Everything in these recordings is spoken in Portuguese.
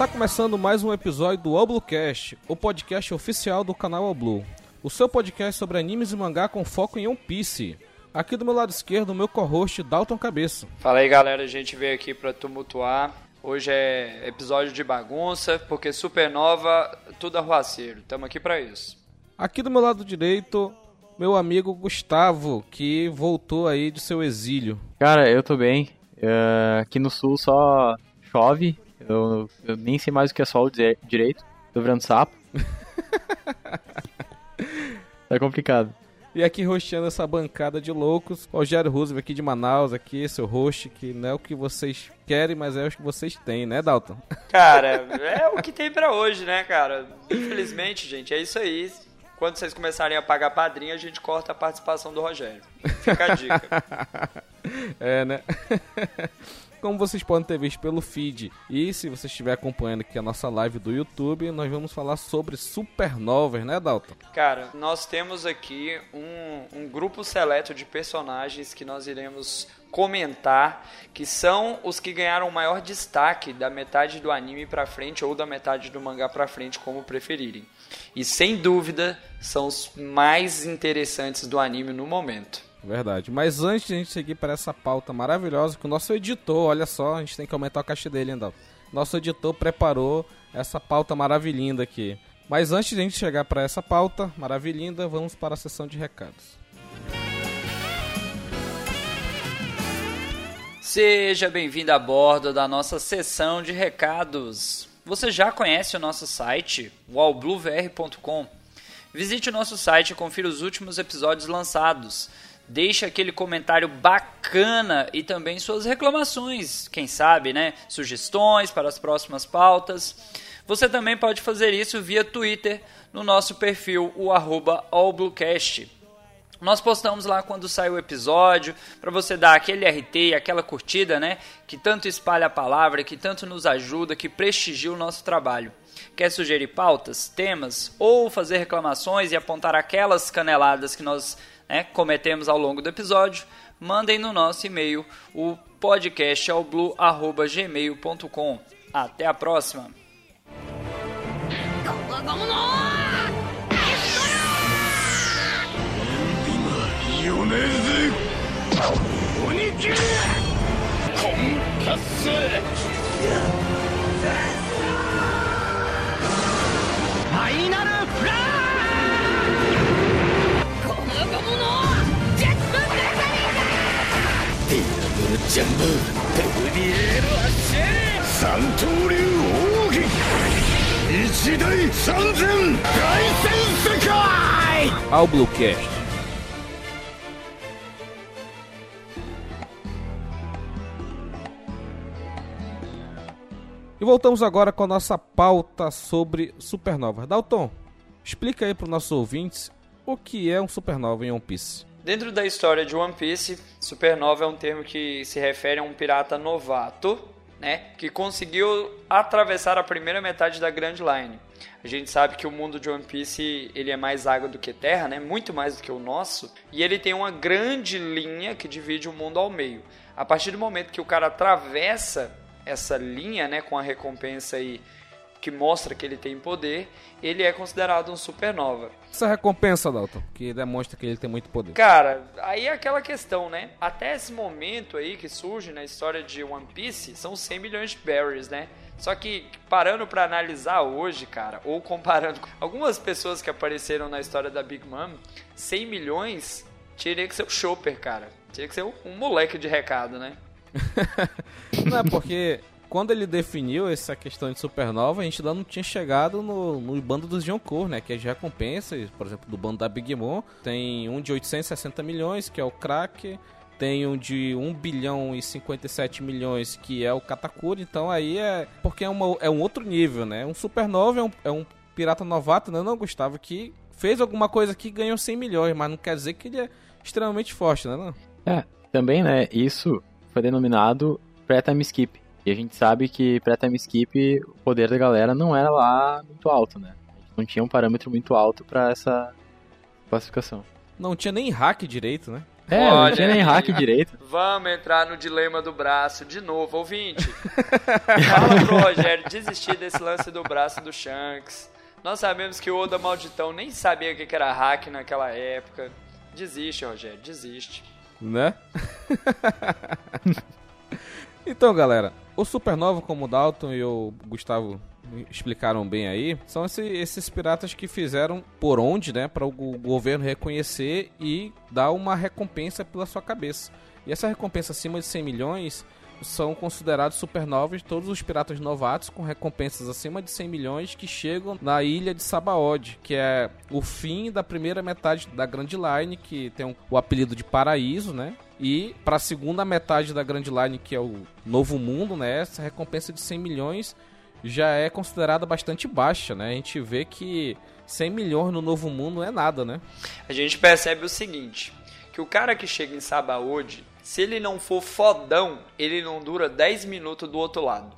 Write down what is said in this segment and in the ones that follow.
Está começando mais um episódio do Oblucast, o podcast oficial do canal Oblu. O seu podcast sobre animes e mangá com foco em One Piece. Aqui do meu lado esquerdo, o meu co-host Dalton Cabeça. Fala aí galera, a gente veio aqui para tumultuar. Hoje é episódio de bagunça, porque Supernova, tudo arruaceiro. Tamo aqui para isso. Aqui do meu lado direito, meu amigo Gustavo, que voltou aí de seu exílio. Cara, eu tô bem. Uh, aqui no sul só chove. Eu, eu, nem sei mais o que é sol direito. Tô virando sapo. tá complicado. E aqui rosteando essa bancada de loucos, Rogério Roosevelt aqui de Manaus, aqui, seu host, que não é o que vocês querem, mas é o que vocês têm, né, Dalton? Cara, é o que tem para hoje, né, cara? Infelizmente, gente, é isso aí. Quando vocês começarem a pagar padrinho, a gente corta a participação do Rogério. Fica a dica. é, né? Como vocês podem ter visto pelo feed, e se você estiver acompanhando aqui a nossa live do YouTube, nós vamos falar sobre supernovas, né, Dalton? Cara, nós temos aqui um, um grupo seleto de personagens que nós iremos comentar, que são os que ganharam maior destaque da metade do anime para frente ou da metade do mangá para frente, como preferirem. E sem dúvida, são os mais interessantes do anime no momento. Verdade. Mas antes de a gente seguir para essa pauta maravilhosa, que o nosso editor, olha só, a gente tem que aumentar a caixa dele ainda. Nosso editor preparou essa pauta maravilhinda aqui. Mas antes de a gente chegar para essa pauta maravilhinda, vamos para a sessão de recados. Seja bem-vindo a bordo da nossa sessão de recados. Você já conhece o nosso site, wallbluevr.com? Visite o nosso site e confira os últimos episódios lançados. Deixe aquele comentário bacana e também suas reclamações, quem sabe, né? Sugestões para as próximas pautas. Você também pode fazer isso via Twitter no nosso perfil, o allbluecast. Nós postamos lá quando sai o episódio, para você dar aquele RT, aquela curtida, né? Que tanto espalha a palavra, que tanto nos ajuda, que prestigia o nosso trabalho. Quer sugerir pautas, temas ou fazer reclamações e apontar aquelas caneladas que nós né, cometemos ao longo do episódio? Mandem no nosso e-mail o podcastalblue.gmail.com. Até a próxima! ーディアブルジャンボペグリエールアッシェ三刀流奥義一大三千大戦世界 Ao Bluecast. E voltamos agora com a nossa pauta sobre supernovas. Dalton, explica aí para os nossos ouvintes o que é um supernova em One Piece. Dentro da história de One Piece, supernova é um termo que se refere a um pirata novato, né, que conseguiu atravessar a primeira metade da Grand Line. A gente sabe que o mundo de One Piece ele é mais água do que terra, né? Muito mais do que o nosso. E ele tem uma grande linha que divide o mundo ao meio. A partir do momento que o cara atravessa essa linha, né, com a recompensa aí que mostra que ele tem poder, ele é considerado um supernova. Essa recompensa, Dalton, que demonstra que ele tem muito poder. Cara, aí é aquela questão, né? Até esse momento aí que surge na história de One Piece, são 100 milhões de berries, né? Só que parando para analisar hoje, cara, ou comparando com algumas pessoas que apareceram na história da Big Mom, 100 milhões teria que ser o Chopper, cara. Teria que ser um moleque de recado, né? não é porque quando ele definiu essa questão de supernova, a gente ainda não tinha chegado no, no bando dos Yonkou, né? Que é as recompensas, por exemplo, do bando da Big Mom. Tem um de 860 milhões, que é o Crack. Tem um de 1 bilhão e 57 milhões, que é o Katakuri. Então aí é... Porque é, uma, é um outro nível, né? Um supernova é um, é um pirata novato, né? Não, Gustavo, que fez alguma coisa que ganhou 100 milhões, mas não quer dizer que ele é extremamente forte, né? Não? É, também, né? Isso foi denominado pré-time skip. E a gente sabe que pré-time skip, o poder da galera não era lá muito alto, né? A gente não tinha um parâmetro muito alto para essa classificação. Não tinha nem hack direito, né? É, não tinha nem hack direito. Vamos entrar no dilema do braço de novo, ouvinte. Fala pro Rogério desistir desse lance do braço do Shanks. Nós sabemos que o Oda Malditão nem sabia o que era hack naquela época. Desiste, Rogério, desiste. Né? então, galera, o Supernova, como o Dalton e o Gustavo explicaram bem aí, são esse, esses piratas que fizeram por onde, né, para o governo reconhecer e dar uma recompensa pela sua cabeça. E essa recompensa acima de 100 milhões são considerados supernovas todos os piratas novatos com recompensas acima de 100 milhões que chegam na ilha de Sabaody, que é o fim da primeira metade da Grand Line, que tem o apelido de Paraíso, né? E para a segunda metade da Grand Line, que é o Novo Mundo, né? Essa recompensa de 100 milhões já é considerada bastante baixa, né? A gente vê que 100 milhões no Novo Mundo não é nada, né? A gente percebe o seguinte, que o cara que chega em Sabaody, se ele não for fodão, ele não dura 10 minutos do outro lado.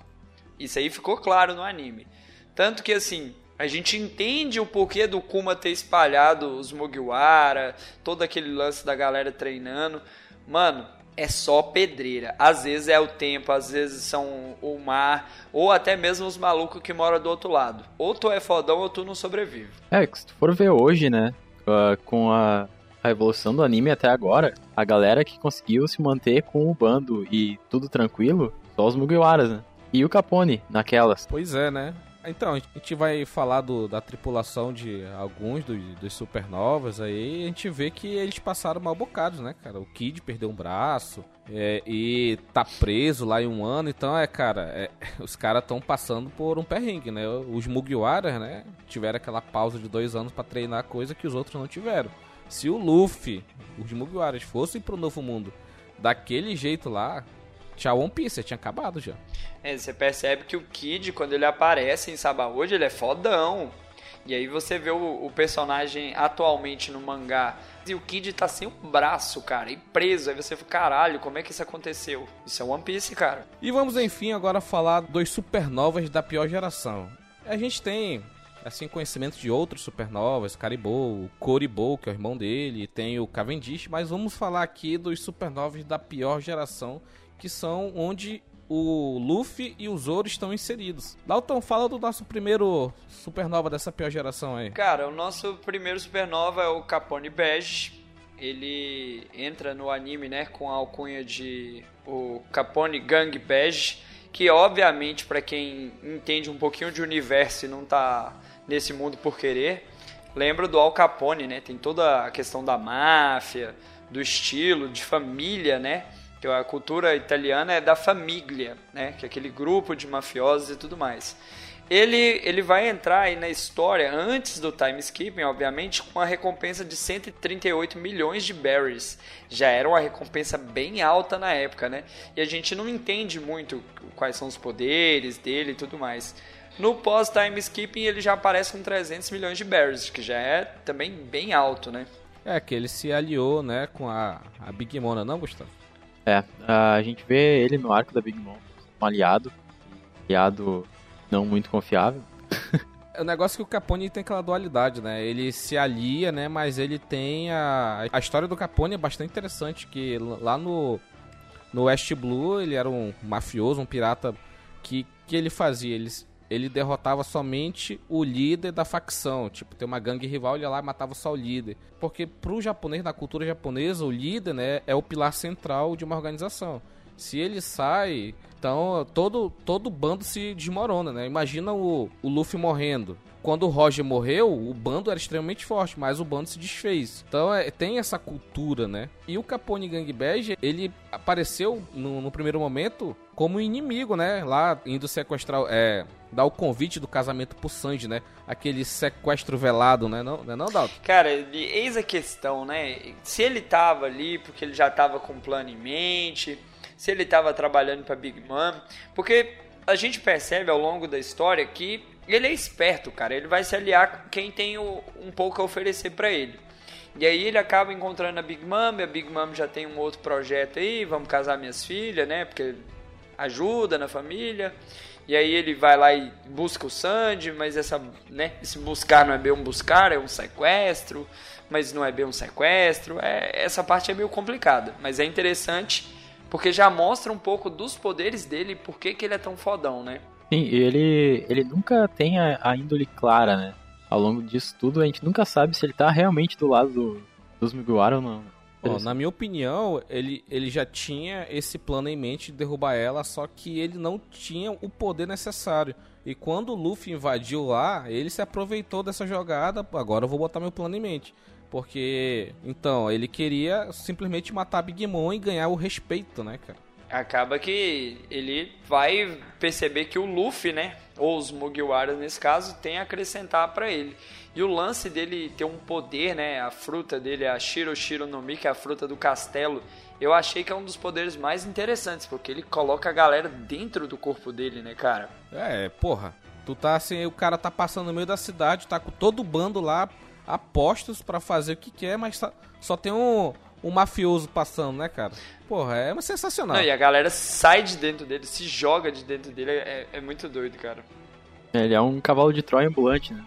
Isso aí ficou claro no anime. Tanto que assim, a gente entende o porquê do Kuma ter espalhado os Mugiwara, todo aquele lance da galera treinando. Mano, é só pedreira. Às vezes é o tempo, às vezes são o mar, ou até mesmo os malucos que moram do outro lado. Ou tu é fodão ou tu não sobrevive. É, se tu for ver hoje, né, uh, com a, a evolução do anime até agora, a galera que conseguiu se manter com o bando e tudo tranquilo, só os Mugiwaras, né? E o Capone, naquelas. Pois é, né? Então, a gente vai falar do, da tripulação de alguns dos, supernovas aí, a gente vê que eles passaram mal bocados, né, cara? O Kid perdeu um braço é, e tá preso lá em um ano, então é, cara, é, os caras estão passando por um perrengue, né? Os Mugiwaras, né, tiveram aquela pausa de dois anos para treinar coisa que os outros não tiveram. Se o Luffy, os Mugiwaras fossem pro Novo Mundo daquele jeito lá, Tchau One Piece, tinha acabado já. É, você percebe que o Kid, quando ele aparece em Sabaody, ele é fodão. E aí você vê o, o, personagem atualmente no mangá. E o Kid tá sem um braço, cara, e preso. Aí você fica, caralho, como é que isso aconteceu? Isso é One Piece, cara. E vamos, enfim, agora falar dos supernovas da pior geração. A gente tem, assim, conhecimento de outros supernovas, Caribou, o Coribou, que é o irmão dele, tem o Cavendish, mas vamos falar aqui dos supernovas da pior geração, que são onde o Luffy e o Zoro estão inseridos. Dalton, fala do nosso primeiro supernova dessa pior geração aí. Cara, o nosso primeiro supernova é o Capone Bege. Ele entra no anime, né, com a alcunha de o Capone Gang Bege, que obviamente para quem entende um pouquinho de universo e não tá nesse mundo por querer, lembra do Al Capone, né? Tem toda a questão da máfia, do estilo, de família, né? Que a cultura italiana é da família, né? Que é aquele grupo de mafiosos e tudo mais. Ele, ele vai entrar aí na história antes do time skipping, obviamente, com a recompensa de 138 milhões de berries. Já era uma recompensa bem alta na época, né? E a gente não entende muito quais são os poderes dele e tudo mais. No pós-time skipping ele já aparece com 300 milhões de berries, que já é também bem alto, né? É, que ele se aliou, né, com a, a Big Mona, não, Gustavo? É, a gente vê ele no arco da Big Mom, um aliado, aliado não muito confiável. o negócio é que o Capone tem aquela dualidade, né? Ele se alia, né? Mas ele tem a... A história do Capone é bastante interessante, que lá no... No West Blue, ele era um mafioso, um pirata que que ele fazia? Ele ele derrotava somente o líder da facção. Tipo, tem uma gangue rival, ele ia lá e matava só o líder. Porque pro japonês, na cultura japonesa, o líder, né, é o pilar central de uma organização. Se ele sai, então todo todo bando se desmorona, né? Imagina o, o Luffy morrendo quando o Roger morreu, o bando era extremamente forte, mas o bando se desfez. Então é, tem essa cultura, né? E o Capone Gangbang, ele apareceu no, no, primeiro momento como inimigo, né? Lá indo sequestrar, é, dar o convite do casamento pro Sanji, né? Aquele sequestro velado, né? Não, não, é não Dalton? Cara, eis a questão, né? Se ele tava ali porque ele já tava com um plano em mente, se ele tava trabalhando pra Big Mom, porque a gente percebe ao longo da história que ele é esperto, cara. Ele vai se aliar com quem tem o, um pouco a oferecer para ele. E aí ele acaba encontrando a Big Mom, a Big Mom já tem um outro projeto aí, vamos casar minhas filhas, né? Porque ajuda na família. E aí ele vai lá e busca o Sandy, mas essa, né, esse buscar não é bem um buscar, é um sequestro, mas não é bem um sequestro. É, essa parte é meio complicada, mas é interessante porque já mostra um pouco dos poderes dele e por que, ele é tão fodão, né? Sim, ele, ele nunca tem a, a índole clara, né? Ao longo disso tudo, a gente nunca sabe se ele tá realmente do lado do, dos Mugiwara ou não. Ó, na minha opinião, ele, ele já tinha esse plano em mente de derrubar ela, só que ele não tinha o poder necessário. E quando o Luffy invadiu lá, ele se aproveitou dessa jogada. Agora eu vou botar meu plano em mente. Porque, então, ele queria simplesmente matar Big Mom e ganhar o respeito, né, cara? Acaba que ele vai perceber que o Luffy, né, ou os Mugiwaras nesse caso, tem a acrescentar para ele. E o lance dele ter um poder, né? A fruta dele, a Shiro Shiro no Mi, que é a fruta do castelo. Eu achei que é um dos poderes mais interessantes, porque ele coloca a galera dentro do corpo dele, né, cara? É, porra. Tu tá assim, o cara tá passando no meio da cidade, tá com todo o bando lá, apostos para fazer o que quer, mas tá, só tem um, um mafioso passando, né, cara? Porra, é sensacional. Não, e a galera sai de dentro dele, se joga de dentro dele, é, é muito doido, cara. Ele é um cavalo de Troia ambulante, né?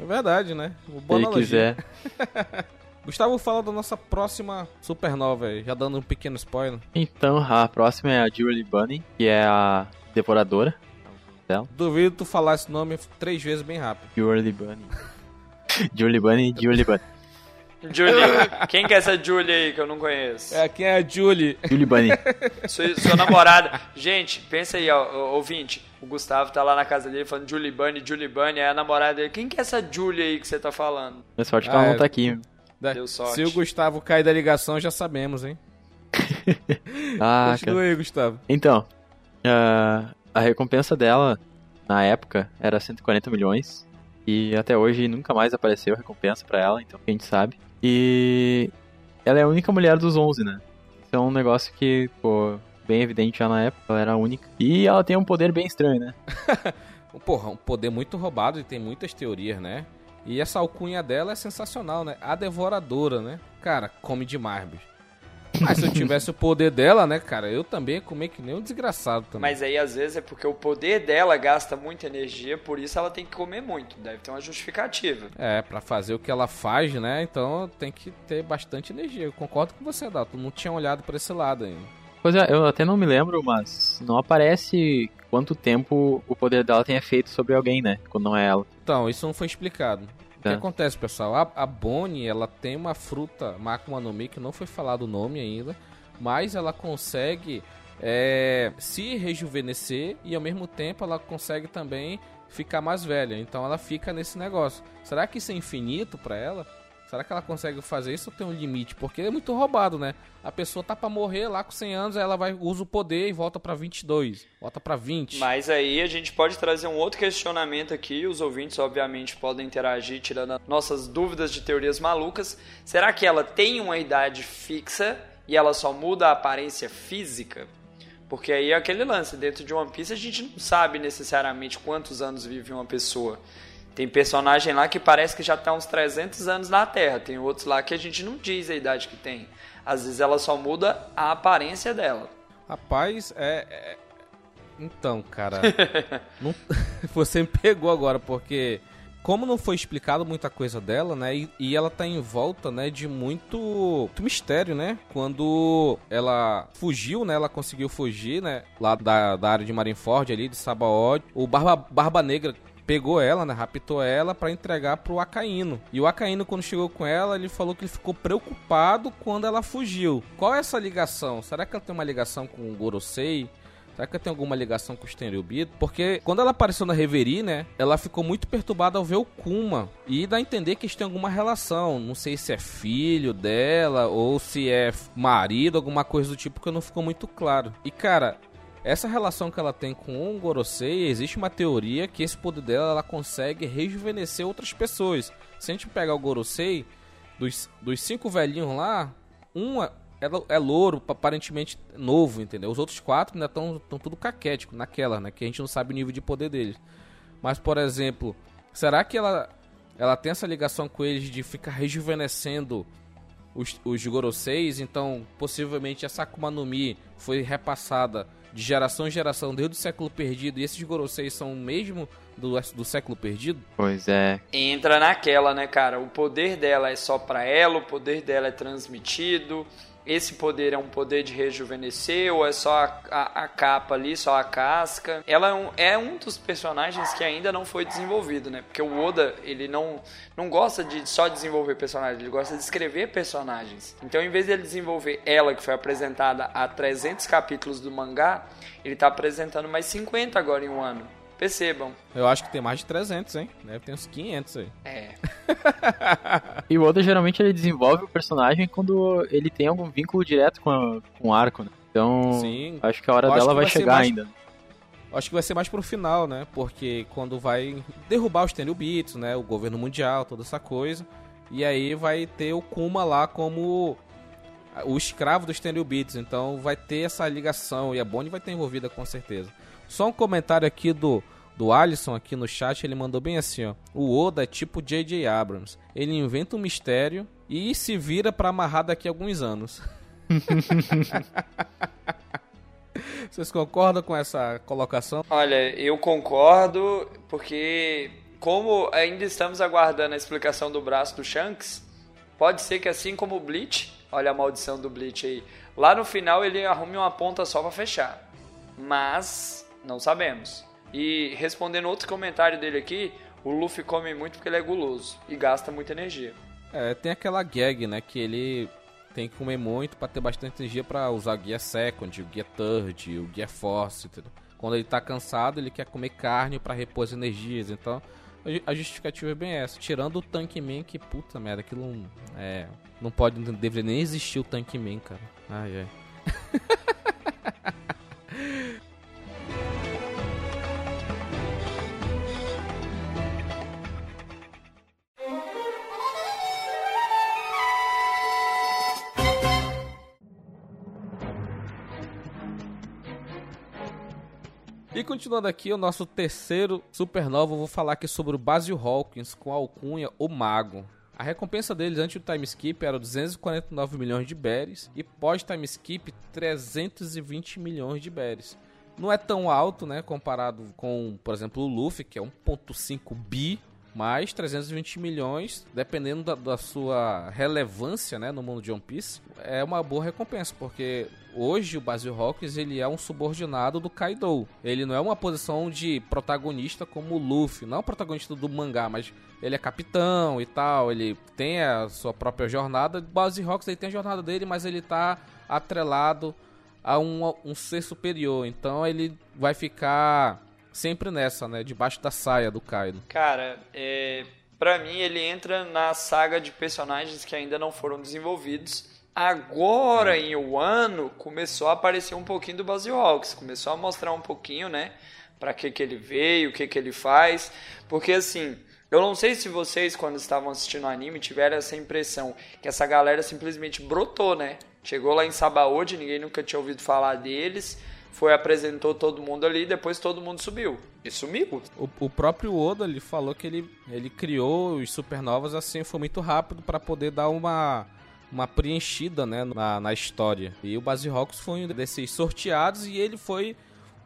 É verdade, né? Boa Se ele quiser. Gustavo, fala da nossa próxima supernova aí, já dando um pequeno spoiler. Então, a próxima é a Julie Bunny, que é a Devoradora. Dela. Duvido tu falar esse nome três vezes bem rápido. Julie Bunny. Julie Bunny, Julie Bunny. Julie. Quem que é essa Julie aí que eu não conheço? É, quem é a Julie? Julie Bunny. Sua, sua namorada. Gente, pensa aí, ó, ouvinte. O Gustavo tá lá na casa dele falando Julie Bunny, Julie Bunny. É a namorada dele. Quem que é essa Julie aí que você tá falando? É sorte que ah, ela não é. tá aqui. Deu sorte. Se o Gustavo cair da ligação, já sabemos, hein? ah, Continua aí, Gustavo. Então, uh, a recompensa dela, na época, era 140 milhões. E até hoje nunca mais apareceu recompensa para ela, então a gente sabe. E ela é a única mulher dos 11, né? Isso é um negócio que, pô, bem evidente já na época, ela era a única. E ela tem um poder bem estranho, né? Porra, um poder muito roubado e tem muitas teorias, né? E essa alcunha dela é sensacional, né? A Devoradora, né? Cara, come demais, bicho. Mas se eu tivesse o poder dela, né, cara, eu também ia comer que nem um desgraçado também. Mas aí às vezes é porque o poder dela gasta muita energia, por isso ela tem que comer muito. Deve ter uma justificativa. É, para fazer o que ela faz, né? Então tem que ter bastante energia. Eu concordo com você, Dato. Não tinha olhado para esse lado ainda. Pois é, eu até não me lembro, mas não aparece quanto tempo o poder dela tenha feito sobre alguém, né? Quando não é ela. Então, isso não foi explicado. O que é. acontece, pessoal? A, a Bonnie, ela tem uma fruta Makuma no Mi, que não foi falado o nome ainda, mas ela consegue é, se rejuvenescer e ao mesmo tempo ela consegue também ficar mais velha. Então ela fica nesse negócio. Será que isso é infinito para ela? Será que ela consegue fazer isso ou tem um limite? Porque é muito roubado, né? A pessoa tá para morrer lá com 100 anos, ela vai usa o poder e volta para 22, volta para 20. Mas aí a gente pode trazer um outro questionamento aqui, os ouvintes obviamente podem interagir tirando nossas dúvidas de teorias malucas. Será que ela tem uma idade fixa e ela só muda a aparência física? Porque aí é aquele lance, dentro de One Piece a gente não sabe necessariamente quantos anos vive uma pessoa. Tem personagem lá que parece que já está uns 300 anos na Terra. Tem outros lá que a gente não diz a idade que tem. Às vezes ela só muda a aparência dela. Rapaz, é. é... Então, cara. não... Você me pegou agora, porque. Como não foi explicado muita coisa dela, né? E, e, ela tá em volta, né, de muito, muito mistério, né? Quando ela fugiu, né? Ela conseguiu fugir, né? Lá da, da área de Marineford ali, de Sabaody. O Barba, Barba Negra pegou ela, né, raptou ela para entregar pro Acaíno. E o Acaíno quando chegou com ela, ele falou que ele ficou preocupado quando ela fugiu. Qual é essa ligação? Será que ela tem uma ligação com o Gorosei? Será que tem alguma ligação com o Stenryubito? Porque quando ela apareceu na Reverie, né? Ela ficou muito perturbada ao ver o Kuma. E dá a entender que eles têm alguma relação. Não sei se é filho dela ou se é marido, alguma coisa do tipo que não ficou muito claro. E cara, essa relação que ela tem com o Gorosei, existe uma teoria que esse poder dela ela consegue rejuvenescer outras pessoas. Se a gente pegar o Gorosei, dos, dos cinco velhinhos lá, um é, é, é louro, aparentemente novo, entendeu? Os outros quatro ainda estão tudo caquético naquela, né? Que a gente não sabe o nível de poder deles. Mas, por exemplo, será que ela, ela tem essa ligação com eles de ficar rejuvenescendo os, os Goroseis? Então, possivelmente essa Akuma no Mi foi repassada de geração em geração desde o século perdido e esses Gorosei são mesmo do, do século perdido? Pois é. Entra naquela, né, cara? O poder dela é só pra ela, o poder dela é transmitido. Esse poder é um poder de rejuvenescer ou é só a, a, a capa ali, só a casca? Ela é um, é um, dos personagens que ainda não foi desenvolvido, né? Porque o Oda, ele não, não gosta de só desenvolver personagens, ele gosta de escrever personagens. Então, em vez de ele desenvolver ela, que foi apresentada há 300 capítulos do mangá, ele tá apresentando mais 50 agora em um ano. Percebam. Eu acho que tem mais de 300, hein? Deve ter uns 500 aí. É. e o Oda geralmente ele desenvolve o personagem quando ele tem algum vínculo direto com, a, com o arco, né? Então, Sim. acho que a hora dela vai, vai chegar mais... ainda. Acho que vai ser mais pro final, né? Porque quando vai derrubar os Tenryubits, né? O governo mundial, toda essa coisa. E aí vai ter o Kuma lá como o escravo dos Tenryubits. Então vai ter essa ligação. E a Bonnie vai ter envolvida com certeza. Só um comentário aqui do, do Alisson aqui no chat, ele mandou bem assim, ó. O Oda é tipo J.J. Abrams. Ele inventa um mistério e se vira para amarrar daqui a alguns anos. Vocês concordam com essa colocação? Olha, eu concordo porque como ainda estamos aguardando a explicação do braço do Shanks, pode ser que assim como o Bleach, olha a maldição do Bleach aí, lá no final ele arrume uma ponta só para fechar. Mas não sabemos. E respondendo outro comentário dele aqui, o Luffy come muito porque ele é guloso e gasta muita energia. É, tem aquela gag, né, que ele tem que comer muito para ter bastante energia para usar o guia second, o guia third, o guia force, entendeu? Quando ele tá cansado, ele quer comer carne para repor as energias, então a justificativa é bem essa. Tirando o Tank Man, que puta merda, aquilo não, é, não pode, não deveria nem existir o Tank Man, cara. Ai, ai. continuando aqui, o nosso terceiro supernova, eu vou falar aqui sobre o Basil Hawkins com a alcunha O Mago. A recompensa deles antes do time skip era 249 milhões de berries e pós time skip 320 milhões de berries. Não é tão alto, né, comparado com, por exemplo, o Luffy, que é 1.5 bi mais 320 milhões, dependendo da, da, sua relevância né, no mundo de One Piece, é uma boa recompensa, porque hoje o Basil Hawkins ele é um subordinado do Kaido. Ele não é uma posição de protagonista como o Luffy, não é protagonista do mangá, mas ele é capitão e tal, ele tem a sua própria jornada. O Basil Hawkins ele tem a jornada dele, mas ele está atrelado a um, um ser superior, então ele vai ficar sempre nessa, né? Debaixo da saia do Kaido. Cara, é, pra mim ele entra na saga de personagens que ainda não foram desenvolvidos. Agora em um ano começou a aparecer um pouquinho do Hawks, começou a mostrar um pouquinho, né? Pra que que ele veio, o que que ele faz. Porque assim, eu não sei se vocês, quando estavam assistindo o anime, tiveram essa impressão que essa galera simplesmente brotou, né? Chegou lá em Sabaody, ninguém nunca tinha ouvido falar deles foi apresentou todo mundo ali e depois todo mundo subiu. E sumiu. O, o próprio Oda ele falou que ele, ele criou os supernovas assim, foi muito rápido para poder dar uma uma preenchida né, na, na história. E o Basil Hawks foi um desses sorteados e ele foi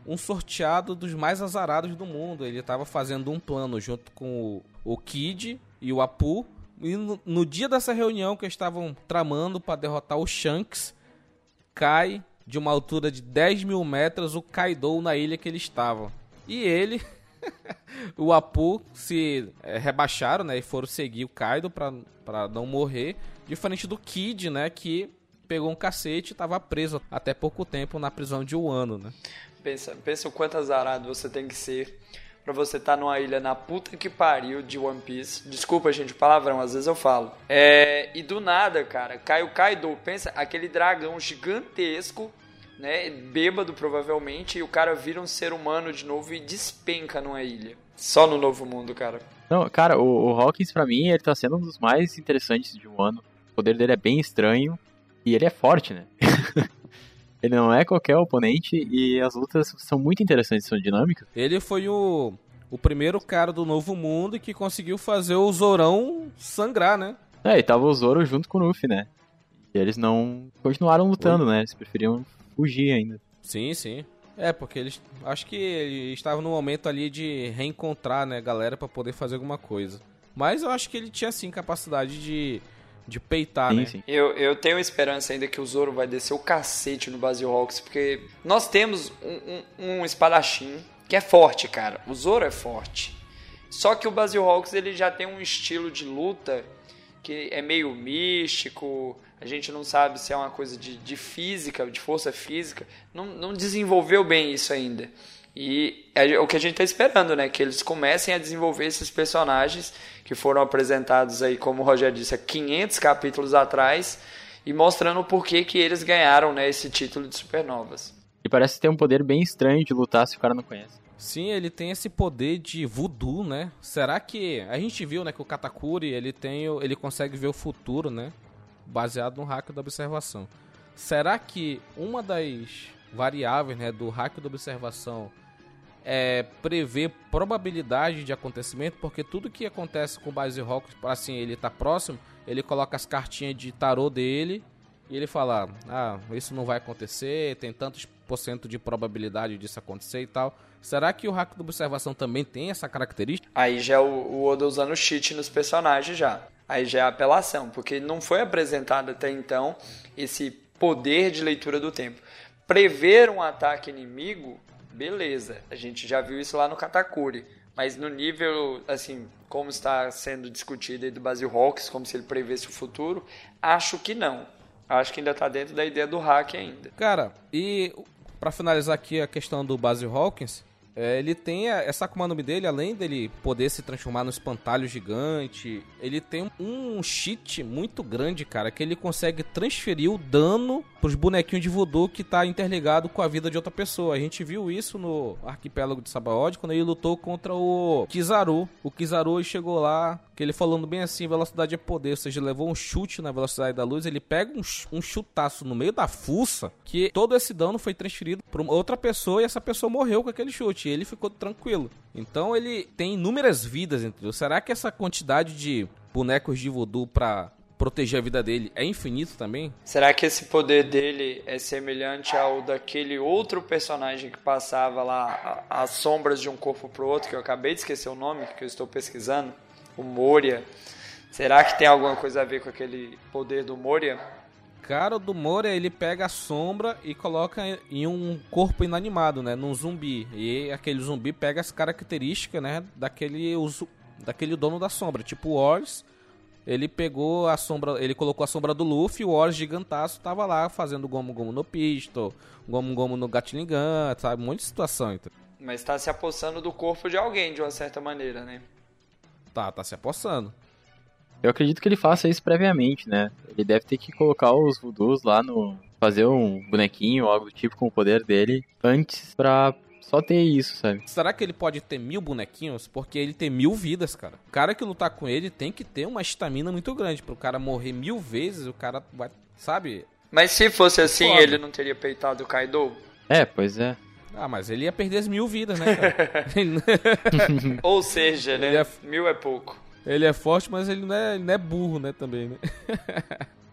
um sorteado dos mais azarados do mundo. Ele estava fazendo um plano junto com o, o Kid e o Apu. E no, no dia dessa reunião que estavam tramando para derrotar o Shanks, cai de uma altura de 10 mil metros o Kaido na ilha que ele estava. E ele, o Apu, se é, rebaixaram, né? E foram seguir o Kaido para não morrer. Diferente do Kid, né? Que pegou um cacete e estava preso até pouco tempo na prisão de Wano, né? Pensa, pensa o quanto azarado você tem que ser para você estar tá numa ilha na puta que pariu de One Piece. Desculpa, gente, palavrão, às vezes eu falo. É, e do nada, cara, cai o Kaido. Pensa, aquele dragão gigantesco, né? Bêbado provavelmente, e o cara vira um ser humano de novo e despenca numa ilha. Só no novo mundo, cara. Não, cara, o, o Hawkins pra mim, ele tá sendo um dos mais interessantes de um ano. O poder dele é bem estranho e ele é forte, né? Ele não é qualquer oponente e as lutas são muito interessantes, são dinâmicas. Ele foi o, o primeiro cara do Novo Mundo que conseguiu fazer o Zorão sangrar, né? É, e tava o Zoro junto com o Luffy, né? E eles não continuaram lutando, Oi? né? Eles preferiam fugir ainda. Sim, sim. É, porque eles. Acho que ele estava no momento ali de reencontrar, né, galera, para poder fazer alguma coisa. Mas eu acho que ele tinha sim capacidade de, de peitar, Sim, né? sim. Eu, eu tenho esperança ainda que o Zoro vai descer o cacete no Basil Hawks, porque nós temos um, um, um espadachim que é forte, cara. O Zoro é forte. Só que o Basil Hawks ele já tem um estilo de luta que é meio místico. A gente não sabe se é uma coisa de, de física, de força física. Não, não desenvolveu bem isso ainda. E é o que a gente está esperando, né? Que eles comecem a desenvolver esses personagens que foram apresentados aí, como o Rogério disse, há 500 capítulos atrás e mostrando o porquê que eles ganharam, né, esse título de supernovas. E parece ter um poder bem estranho de lutar se o cara não conhece. Sim, ele tem esse poder de voodoo, né? Será que a gente viu, né, que o Katakuri, ele tem, o- ele consegue ver o futuro, né? Baseado no hack da observação. Será que uma das variáveis, né, do hack da observação é prever probabilidade de acontecimento, porque tudo que acontece com o Basil Hawks, assim, ele tá próximo, ele coloca as cartinhas de tarô dele e ele fala: "Ah, isso não vai acontecer, tem tantos por cento de probabilidade disso acontecer e tal". Será que o hack da observação também tem essa característica? Aí já é o, o Oda usando cheat nos personagens já. Aí já é apelação, porque não foi apresentado até então esse poder de leitura do tempo. Prever um ataque inimigo, beleza. A gente já viu isso lá no Katakuri. Mas no nível, assim, como está sendo discutido aí do Basil Hawks, como se ele prevesse o futuro, acho que não. Acho que ainda está dentro da ideia do hack ainda. Cara, e pra finalizar aqui a questão do Basil Hawkins, é, ele tem essa Akuma no Mi dele, além dele poder se transformar no espantalho gigante, ele tem um cheat muito grande, cara, que ele consegue transferir o dano pros bonequinhos de voodoo que tá interligado com a vida de outra pessoa. A gente viu isso no arquipélago de Sabaody, quando ele lutou contra o Kizaru. O Kizaru chegou lá, que ele falando bem assim, velocidade é poder, ou seja, levou um chute na velocidade da luz, ele pega um, um chutaço no meio da fuça, que todo esse dano foi transferido pra uma outra pessoa e essa pessoa morreu com aquele chute, e ele ficou tranquilo. Então ele tem inúmeras vidas, entendeu? Será que essa quantidade de bonecos de voodoo pra proteger a vida dele é infinito também? Será que esse poder dele é semelhante ao daquele outro personagem que passava lá as sombras de um corpo pro outro, que eu acabei de esquecer o nome, que eu estou pesquisando? O Moria. Será que tem alguma coisa a ver com aquele poder do Moria? Cara, o do Moria, ele pega a sombra e coloca em um corpo inanimado, né? Num zumbi. E aquele zumbi pega as características, né? Daquele, usu- daquele dono da sombra. Tipo o Ors, ele pegou a sombra, ele colocou a sombra do Luffy, o Ors gigantaço tava lá fazendo gomo gomo no pistol, gomo gomo no Gatling Gun, sabe? Um monte de situação, então. Mas está se apossando do corpo de alguém, de uma certa maneira, né? Tá, tá se apossando. Eu acredito que ele faça isso previamente, né? Ele deve ter que colocar os voodoos lá no. fazer um bonequinho ou algo do tipo com o poder dele antes pra só ter isso, sabe? Será que ele pode ter mil bonequinhos? Porque ele tem mil vidas, cara. O cara que lutar com ele tem que ter uma estamina muito grande. Pro cara morrer mil vezes, o cara vai. Sabe? Mas se fosse assim, Foda. ele não teria peitado o Kaido? É, pois é. Ah, mas ele ia perder as mil vidas, né, Ou seja, né? É- Mil é pouco. ele é forte, mas ele não é, ele não é burro, né, também, né?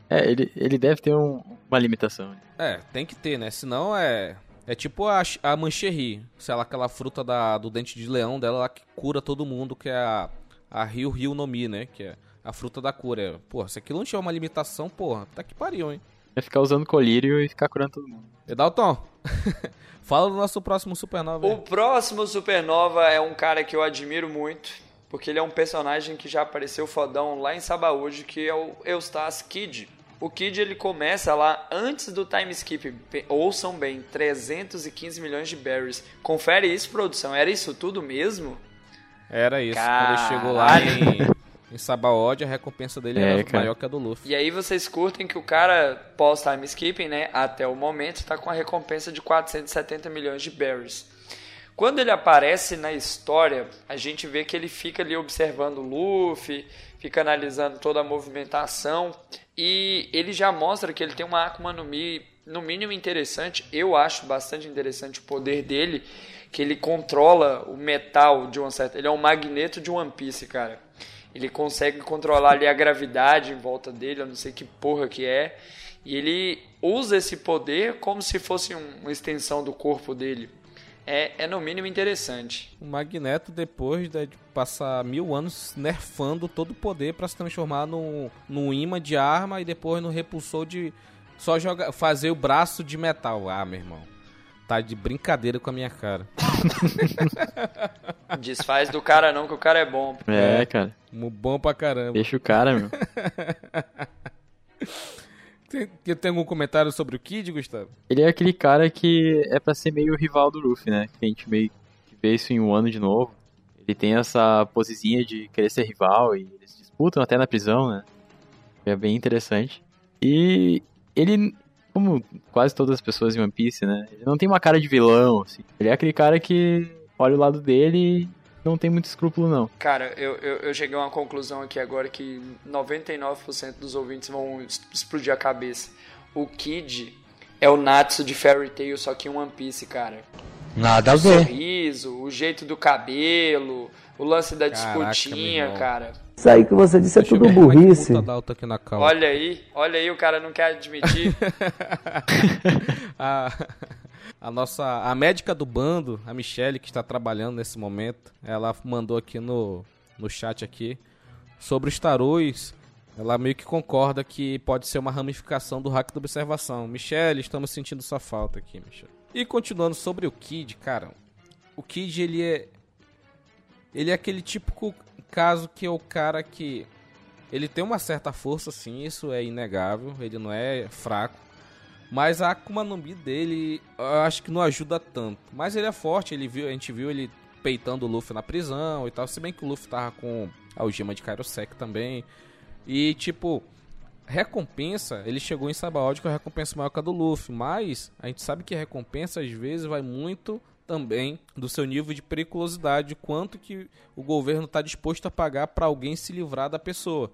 É, ele, ele deve ter um- uma limitação. É, tem que ter, né? Senão é. É tipo a, a mancherry, sei lá, aquela fruta da, do dente de leão dela lá que cura todo mundo, que é a, a Rio Rio no Mi, né? Que é a fruta da cura. Porra, se aquilo não tiver uma limitação, porra, tá que pariu, hein? É ficar usando colírio e ficar curando todo mundo. E Dalton, fala do nosso próximo Supernova. O aí. próximo Supernova é um cara que eu admiro muito, porque ele é um personagem que já apareceu fodão lá em Sabaúde, que é o Eustace Kid. O Kid ele começa lá antes do time skip. Ouçam bem, 315 milhões de berries. Confere isso, produção. Era isso tudo mesmo? Era isso. Quando ele chegou lá em, em Sabaody, a recompensa dele É, era cara. maior que a do Luffy. E aí vocês curtem que o cara pós time skipping, né, até o momento tá com a recompensa de 470 milhões de berries. Quando ele aparece na história, a gente vê que ele fica ali observando o Luffy, fica analisando toda a movimentação e ele já mostra que ele tem uma Akuma no Mi no mínimo interessante. Eu acho bastante interessante o poder dele, que ele controla o metal de uma certa, ele é um magneto de One Piece, cara. Ele consegue controlar ali a gravidade em volta dele, eu não sei que porra que é. E ele usa esse poder como se fosse uma extensão do corpo dele. É, é no mínimo interessante. O Magneto, depois de passar mil anos nerfando todo o poder para se transformar num, num imã de arma e depois no repulsor de só fazer o braço de metal. Ah, meu irmão. Tá de brincadeira com a minha cara. Desfaz do cara não, que o cara é bom. É, cara. Bom pra caramba. Deixa o cara, meu. Tem, tem algum comentário sobre o Kid, Gustavo? Ele é aquele cara que é para ser meio rival do Luffy, né? Que a gente meio que vê isso em um ano de novo. Ele tem essa posezinha de querer ser rival e eles disputam até na prisão, né? É bem interessante. E ele, como quase todas as pessoas em One Piece, né? Ele não tem uma cara de vilão, assim. Ele é aquele cara que olha o lado dele não tem muito escrúpulo, não. Cara, eu, eu, eu cheguei a uma conclusão aqui agora que 99% dos ouvintes vão explodir a cabeça. O Kid é o Natsu de Fairy Tail, só que em One Piece, cara. Nada a O ver. sorriso, o jeito do cabelo, o lance da Caraca, disputinha, cara. Isso aí que você disse é Deixa tudo burrice. puta Dalton aqui na calma. Olha aí, olha aí, o cara não quer admitir. a, a nossa a médica do bando, a Michelle, que está trabalhando nesse momento, ela mandou aqui no, no chat aqui sobre os tarôs. Ela meio que concorda que pode ser uma ramificação do hack da observação. Michelle, estamos sentindo sua falta aqui, Michelle. E continuando sobre o Kid, cara, o Kid ele é ele é aquele típico caso que é o cara que ele tem uma certa força, sim, isso é inegável. Ele não é fraco. Mas a Akuma no Mi dele, eu acho que não ajuda tanto. Mas ele é forte, ele viu, a gente viu ele peitando o Luffy na prisão e tal. Se bem que o Luffy tava com a algema de Kairosek também. E tipo, recompensa, ele chegou em Sabaody com a recompensa maior que a do Luffy. Mas a gente sabe que a recompensa às vezes vai muito também do seu nível de periculosidade, quanto que o governo está disposto a pagar para alguém se livrar da pessoa.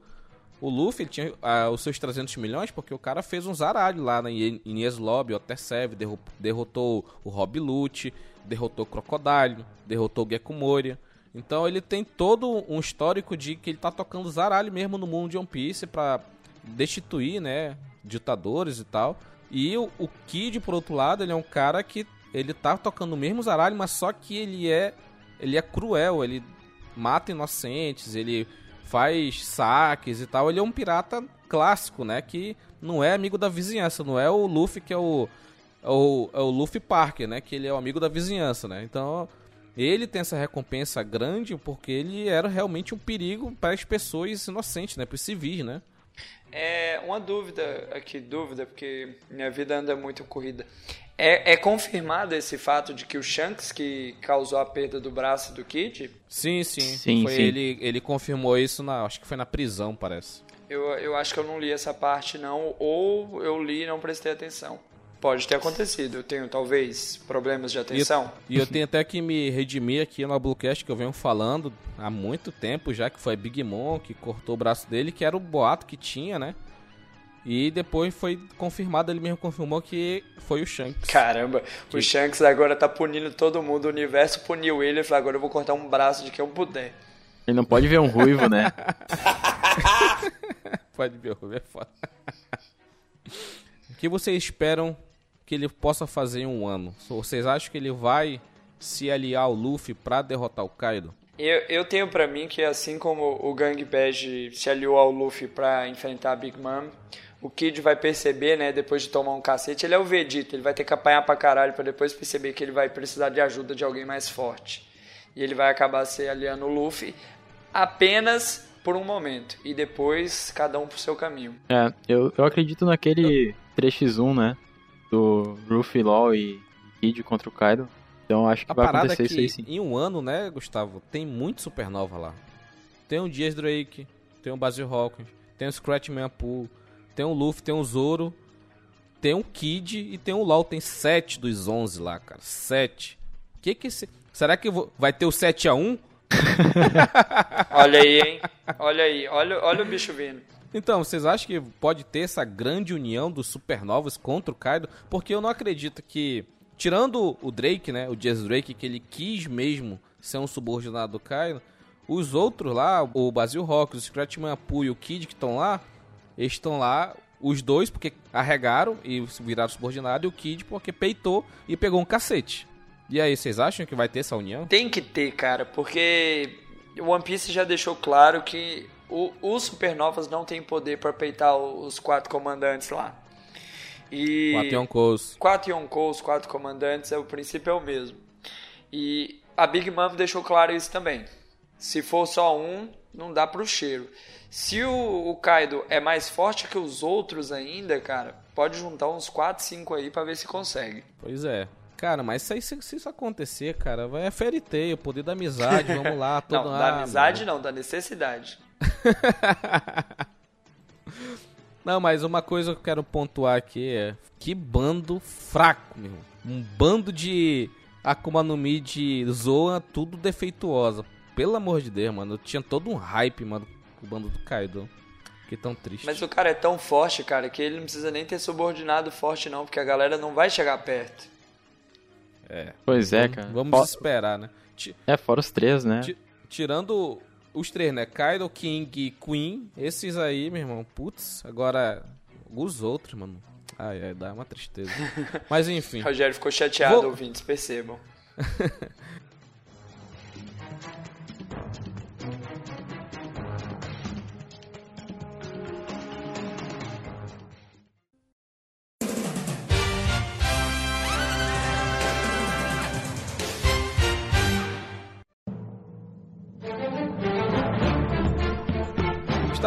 O Luffy tinha ah, os seus 300 milhões porque o cara fez um zaralho lá na em Enies Lobby, o derrotou o Rob Lute, derrotou o Crocodile, derrotou o Gekko Moria. Então ele tem todo um histórico de que ele tá tocando zaralho mesmo no mundo de One Piece para destituir, né, ditadores e tal. E o, o Kid, por outro lado, ele é um cara que ele tá tocando o mesmo zaralho, mas só que ele é ele é cruel, ele mata inocentes, ele faz saques e tal. Ele é um pirata clássico, né, que não é amigo da vizinhança, não é o Luffy que é o é o, é o Luffy Parker, né, que ele é o amigo da vizinhança, né? Então, ele tem essa recompensa grande porque ele era realmente um perigo para as pessoas inocentes, né, para os civis, né? É, uma dúvida aqui, dúvida, porque minha vida anda muito corrida. É, é confirmado esse fato de que o Shanks que causou a perda do braço do Kid? Sim, sim. Sim, foi sim. Ele, ele confirmou isso na, acho que foi na prisão, parece. Eu, eu acho que eu não li essa parte não, ou eu li e não prestei atenção. Pode ter acontecido. Eu tenho talvez problemas de atenção. E eu tenho até que me redimir aqui no Bluecast que eu venho falando há muito tempo já, que foi Big Mom que cortou o braço dele, que era o boato que tinha, né? E depois foi confirmado, ele mesmo confirmou que foi o Shanks. Caramba, o Shanks agora tá punindo todo mundo. O universo puniu ele. Ele falou: agora eu vou cortar um braço de quem eu puder. Ele não pode ver um ruivo, né? Pode ver, é foda. O que vocês esperam que ele possa fazer em um ano? Vocês acham que ele vai se aliar ao Luffy pra derrotar o Kaido? Eu, eu tenho pra mim que assim como o Gang Badge se aliou ao Luffy pra enfrentar a Big Mom, o Kid vai perceber, né, depois de tomar um cacete, ele é o Vegeta, ele vai ter que apanhar pra caralho pra depois perceber que ele vai precisar de ajuda de alguém mais forte. E ele vai acabar se aliando ao Luffy apenas por um momento. E depois, cada um pro seu caminho. É, eu, eu acredito naquele 3x1, né? Do Ruffy, Law e Kid contra o Kaido. Então acho que A vai parada é acontecer que isso aí sim. em um ano, né, Gustavo, tem muito supernova lá. Tem o Dias Drake, tem o Basil Hawkins, tem o Scratchman Pool, tem o Luffy, tem o Zoro, tem o Kid e tem o LoL. Tem 7 dos 11 lá, cara. 7. Que que esse... Será que vai ter o 7 a 1 Olha aí, hein? Olha aí, olha, olha o bicho vindo. Então, vocês acham que pode ter essa grande união dos supernovas contra o Kaido? Porque eu não acredito que, tirando o Drake, né, o Jazz Drake, que ele quis mesmo ser um subordinado do Kaido, os outros lá, o Basil Rock, o Scratchman Apu e o Kid que estão lá, estão lá Os dois porque arregaram e viraram subordinado, e o Kid porque peitou e pegou um cacete. E aí, vocês acham que vai ter essa união? Tem que ter, cara, porque o One Piece já deixou claro que o, os supernovas não têm poder para peitar os quatro comandantes lá. E Quatro Yonkous. quatro Yonkous, quatro comandantes, é o princípio é o mesmo. E a Big Mom deixou claro isso também. Se for só um, não dá pro cheiro. Se o, o Kaido é mais forte que os outros ainda, cara, pode juntar uns 4, 5 aí pra ver se consegue. Pois é. Cara, mas se, se, isso acontecer, cara, vai é fairy o poder da amizade, vamos lá. Todo... Não, da Ah, amizade não, da necessidade. Não, mas uma coisa que eu quero pontuar aqui é que bando fraco, meu. Um bando de Akuma no Mi de Zoa, tudo defeituosa. Pelo amor de Deus, mano. Eu tinha todo um hype, mano, com o bando do Kaido. Fiquei tão triste. Mas o cara é tão forte, cara, que ele não precisa nem ter subordinado forte não, porque a galera não vai chegar perto. É. Pois é, Vamos- cara. Vamos esperar, né? Ti- É, fora os três, né? ti- tirando os três, né? Kaido, King e Queen. Esses aí, meu irmão. Putz, agora os outros, mano. Ai, ai, dá uma tristeza. Mas enfim. Rogério ficou chateado, Vou- ouvintes, percebam.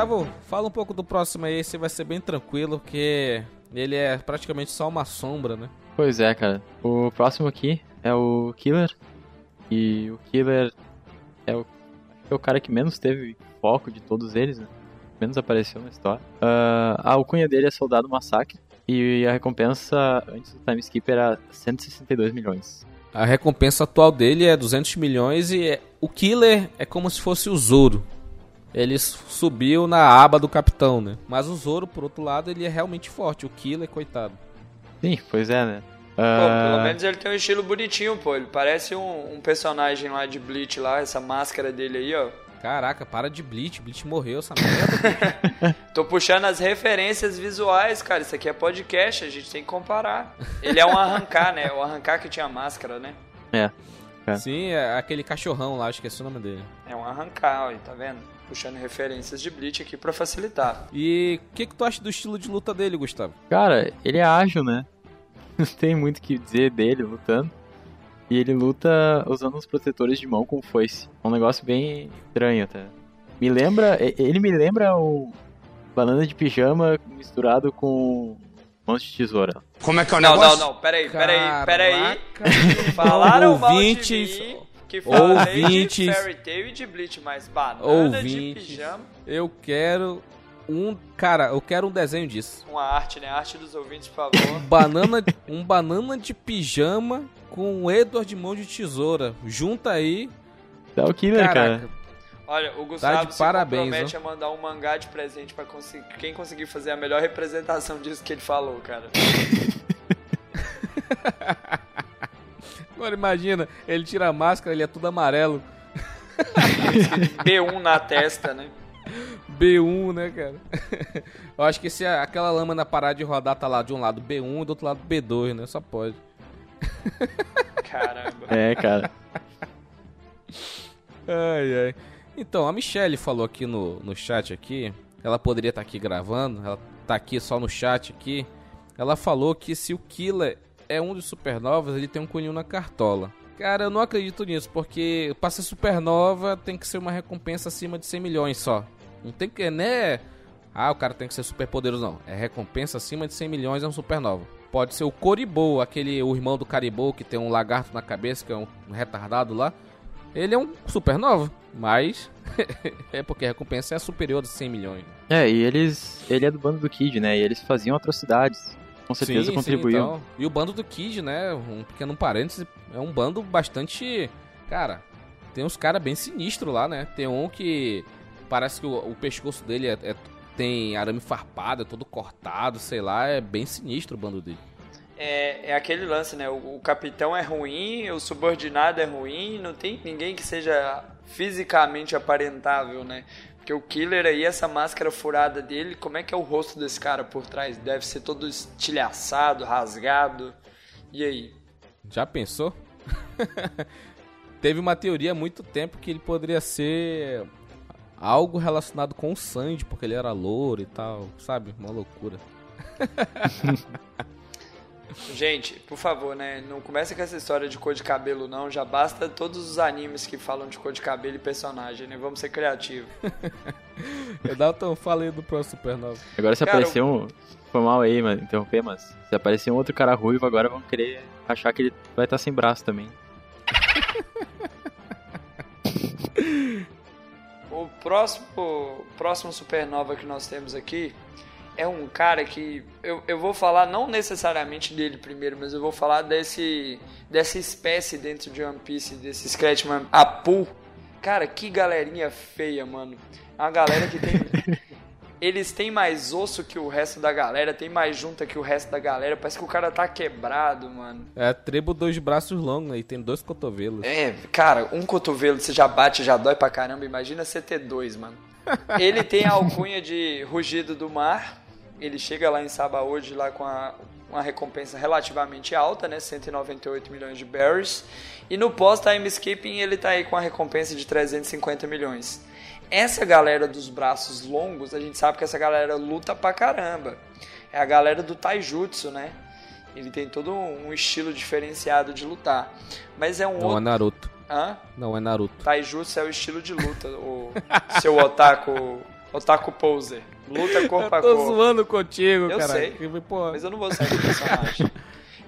Gustavo, fala um pouco do próximo aí, esse vai ser bem tranquilo, porque ele é praticamente só uma sombra, né? Pois é, cara. O próximo aqui é o Killer. E o Killer é o, é o cara que menos teve foco de todos eles, né? Menos apareceu na história. Ah, a alcunha dele é Soldado Massacre. E a recompensa antes do time skip era 162 milhões. A recompensa atual dele é 200 milhões e é- o Killer é como se fosse o Zoro. Ele subiu na aba do capitão, né? Mas o Zoro, por outro lado, ele é realmente forte. O Killer, coitado. Sim, pois é, né? Pô, Ah, pelo menos ele tem um estilo bonitinho, pô. Ele parece um, um personagem lá de Bleach lá, essa máscara dele aí, ó. Caraca, para de Bleach. Bleach morreu, essa merda. Tô puxando as referências visuais, cara. Isso aqui é podcast, a gente tem que comparar. Ele é um arrancar, né? O arrancar que tinha máscara, né? É. É. Sim, é aquele cachorrão lá, esqueci o nome dele. É um arrancar, ó, tá vendo? Puxando referências de Bleach aqui pra facilitar. E o que, que tu acha do estilo de luta dele, Gustavo? Cara, ele é ágil, né? Não tem muito o que dizer dele lutando. E ele luta usando uns protetores de mão com foice. É um negócio bem estranho até. Me lembra. Ele me lembra o banana de pijama misturado com mãos de tesoura. Como é que é o Não, não, negócio? não, peraí, peraí, peraí. Caraca. Falaram mal de Ouvintes, mim, que falei ouvintes. de Fairy Tail e de Bleach, mas banana Ouvintes. de pijama, Eu quero um. Cara, eu quero um desenho disso. uma arte, né? Arte dos ouvintes, por favor. Banana, um banana de pijama com um Edward de mão de tesoura. Junta aí. Dá o killer, Caraca. cara. Olha, o Gustavo de se parabéns, compromete a mandar um mangá de presente pra conseguir, quem conseguir fazer a melhor representação disso que ele falou, cara. Agora imagina, ele tira a máscara, ele é tudo amarelo. B1 na testa, né? B1, né, cara? Eu acho que se aquela lâmina parar de rodar, tá lá de um lado B1 e do outro lado B2, né? Só pode. Caramba. É, cara. Ai, ai. Então, a Michelle falou aqui no, no chat aqui, ela poderia estar aqui gravando, ela tá aqui só no chat aqui. Ela falou que se o Killer é um dos supernovas, ele tem um cunho na cartola. Cara, eu não acredito nisso, porque pra ser supernova tem que ser uma recompensa acima de 100 milhões só. Não tem que, né? Ah, o cara tem que ser super poderoso, não. É recompensa acima de 100 milhões, é um supernova. Pode ser o Coribou, aquele, o irmão do Caribou, que tem um lagarto na cabeça, que é um retardado lá. Ele é um supernova, mas é porque a recompensa é superior de 100 milhões. É, e eles. Ele é do bando do Kid, né? E eles faziam atrocidades. Com certeza Sim, contribuíam. sim, então. E o bando do Kid, né? Um pequeno parênteses, é um bando bastante. Cara, tem uns caras bem sinistros lá, né? Tem um que parece que o, o pescoço dele é, é- tem arame farpado, é todo cortado, sei lá, é bem sinistro o bando dele. é, é aquele lance, né? O, o capitão é ruim, o subordinado é ruim, não tem ninguém que seja fisicamente aparentável, né? Porque o killer aí, essa máscara furada dele, como é que é o rosto desse cara por trás? Deve ser todo estilhaçado, rasgado. E aí? Já pensou? Teve uma teoria há muito tempo que ele poderia ser algo relacionado com o Sandy, porque ele era louro e tal, sabe? Uma loucura. Gente, por favor, né? Não comece com essa história de cor de cabelo, não. Já basta todos os animes que falam de cor de cabelo e personagem, né? Vamos ser criativos. Dalton, fala aí do próximo Supernova. Agora se Cara, aparecer um. Foi mal aí, mano, interromper, mas se aparecer um outro cara ruivo, agora vão querer achar que ele vai estar sem braço também. O próximo, próximo supernova que nós temos aqui é um cara que eu, eu vou falar não necessariamente dele primeiro, mas eu vou falar desse dessa espécie dentro de One Piece, desse Scratchman Apu. Cara, que galerinha feia, mano. É uma galera que tem eles têm mais osso que o resto da galera, tem mais junta que o resto da galera. Parece que o cara tá quebrado, mano. É a tribo dos braços longos e tem dois cotovelos. É, cara, um cotovelo você já bate, já dói pra caramba. Imagina você ter dois, mano. Ele tem a alcunha de rugido do mar. Ele chega lá em Sabaody lá com a, uma recompensa relativamente alta, né? 198 milhões de berries. E no pós-time skipping ele tá aí com a recompensa de 350 milhões. Essa galera dos braços longos, a gente sabe que essa galera luta pra caramba. É a galera do taijutsu, né? Ele tem todo um estilo diferenciado de lutar. Mas é um Não é outro. Naruto. Hã? Não é Naruto. Taijutsu é o estilo de luta, o seu otaku. Otaku poser. Luta corpo a Eu tô corpo. zoando contigo, Eu cara. sei. Pô, Mas eu não vou sair do personagem.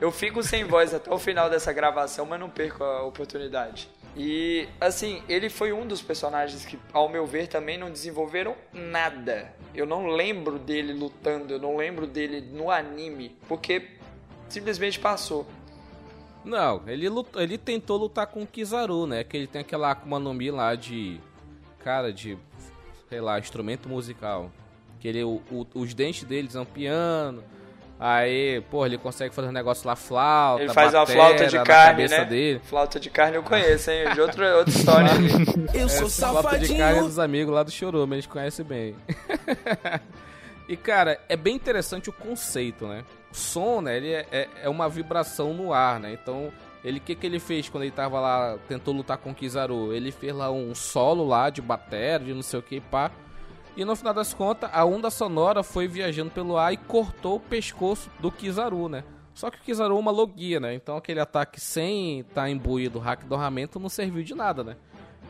Eu fico sem voz até o final dessa gravação, mas não perco a oportunidade. E, assim, ele foi um dos personagens que, ao meu ver, também não desenvolveram nada. Eu não lembro dele lutando, eu não lembro dele no anime, porque simplesmente passou. Não, ele, lutou, ele tentou lutar com o Kizaru, né? Que ele tem aquela Akuma no Mi lá de. Cara, de. Sei lá, instrumento musical. Que ele, o, o- os dentes deles são piano. Aí, pô, ele consegue fazer um negócio lá, flauta. Ele faz uma batera flauta de na carne, cabeça né? dele. Flauta de carne eu conheço, hein? De outra, outra história ali. Eu sou Essa flauta de carne é safadinho. dos amigos lá do Chorume, eles conhecem bem. e, cara, é bem interessante o conceito, né? O som, né, ele é, é- é uma vibração no ar, né? Então, ele o que, que ele fez quando ele tava lá, tentou lutar com o Kizaru? Ele fez lá um solo lá de bateria, de não sei o que, pá. E no final das contas, a onda sonora foi viajando pelo ar e cortou o pescoço do Kizaru, né? Só que o Kizaru é uma logia, né? Então aquele ataque sem estar tá imbuído hack do armamento não serviu de nada, né?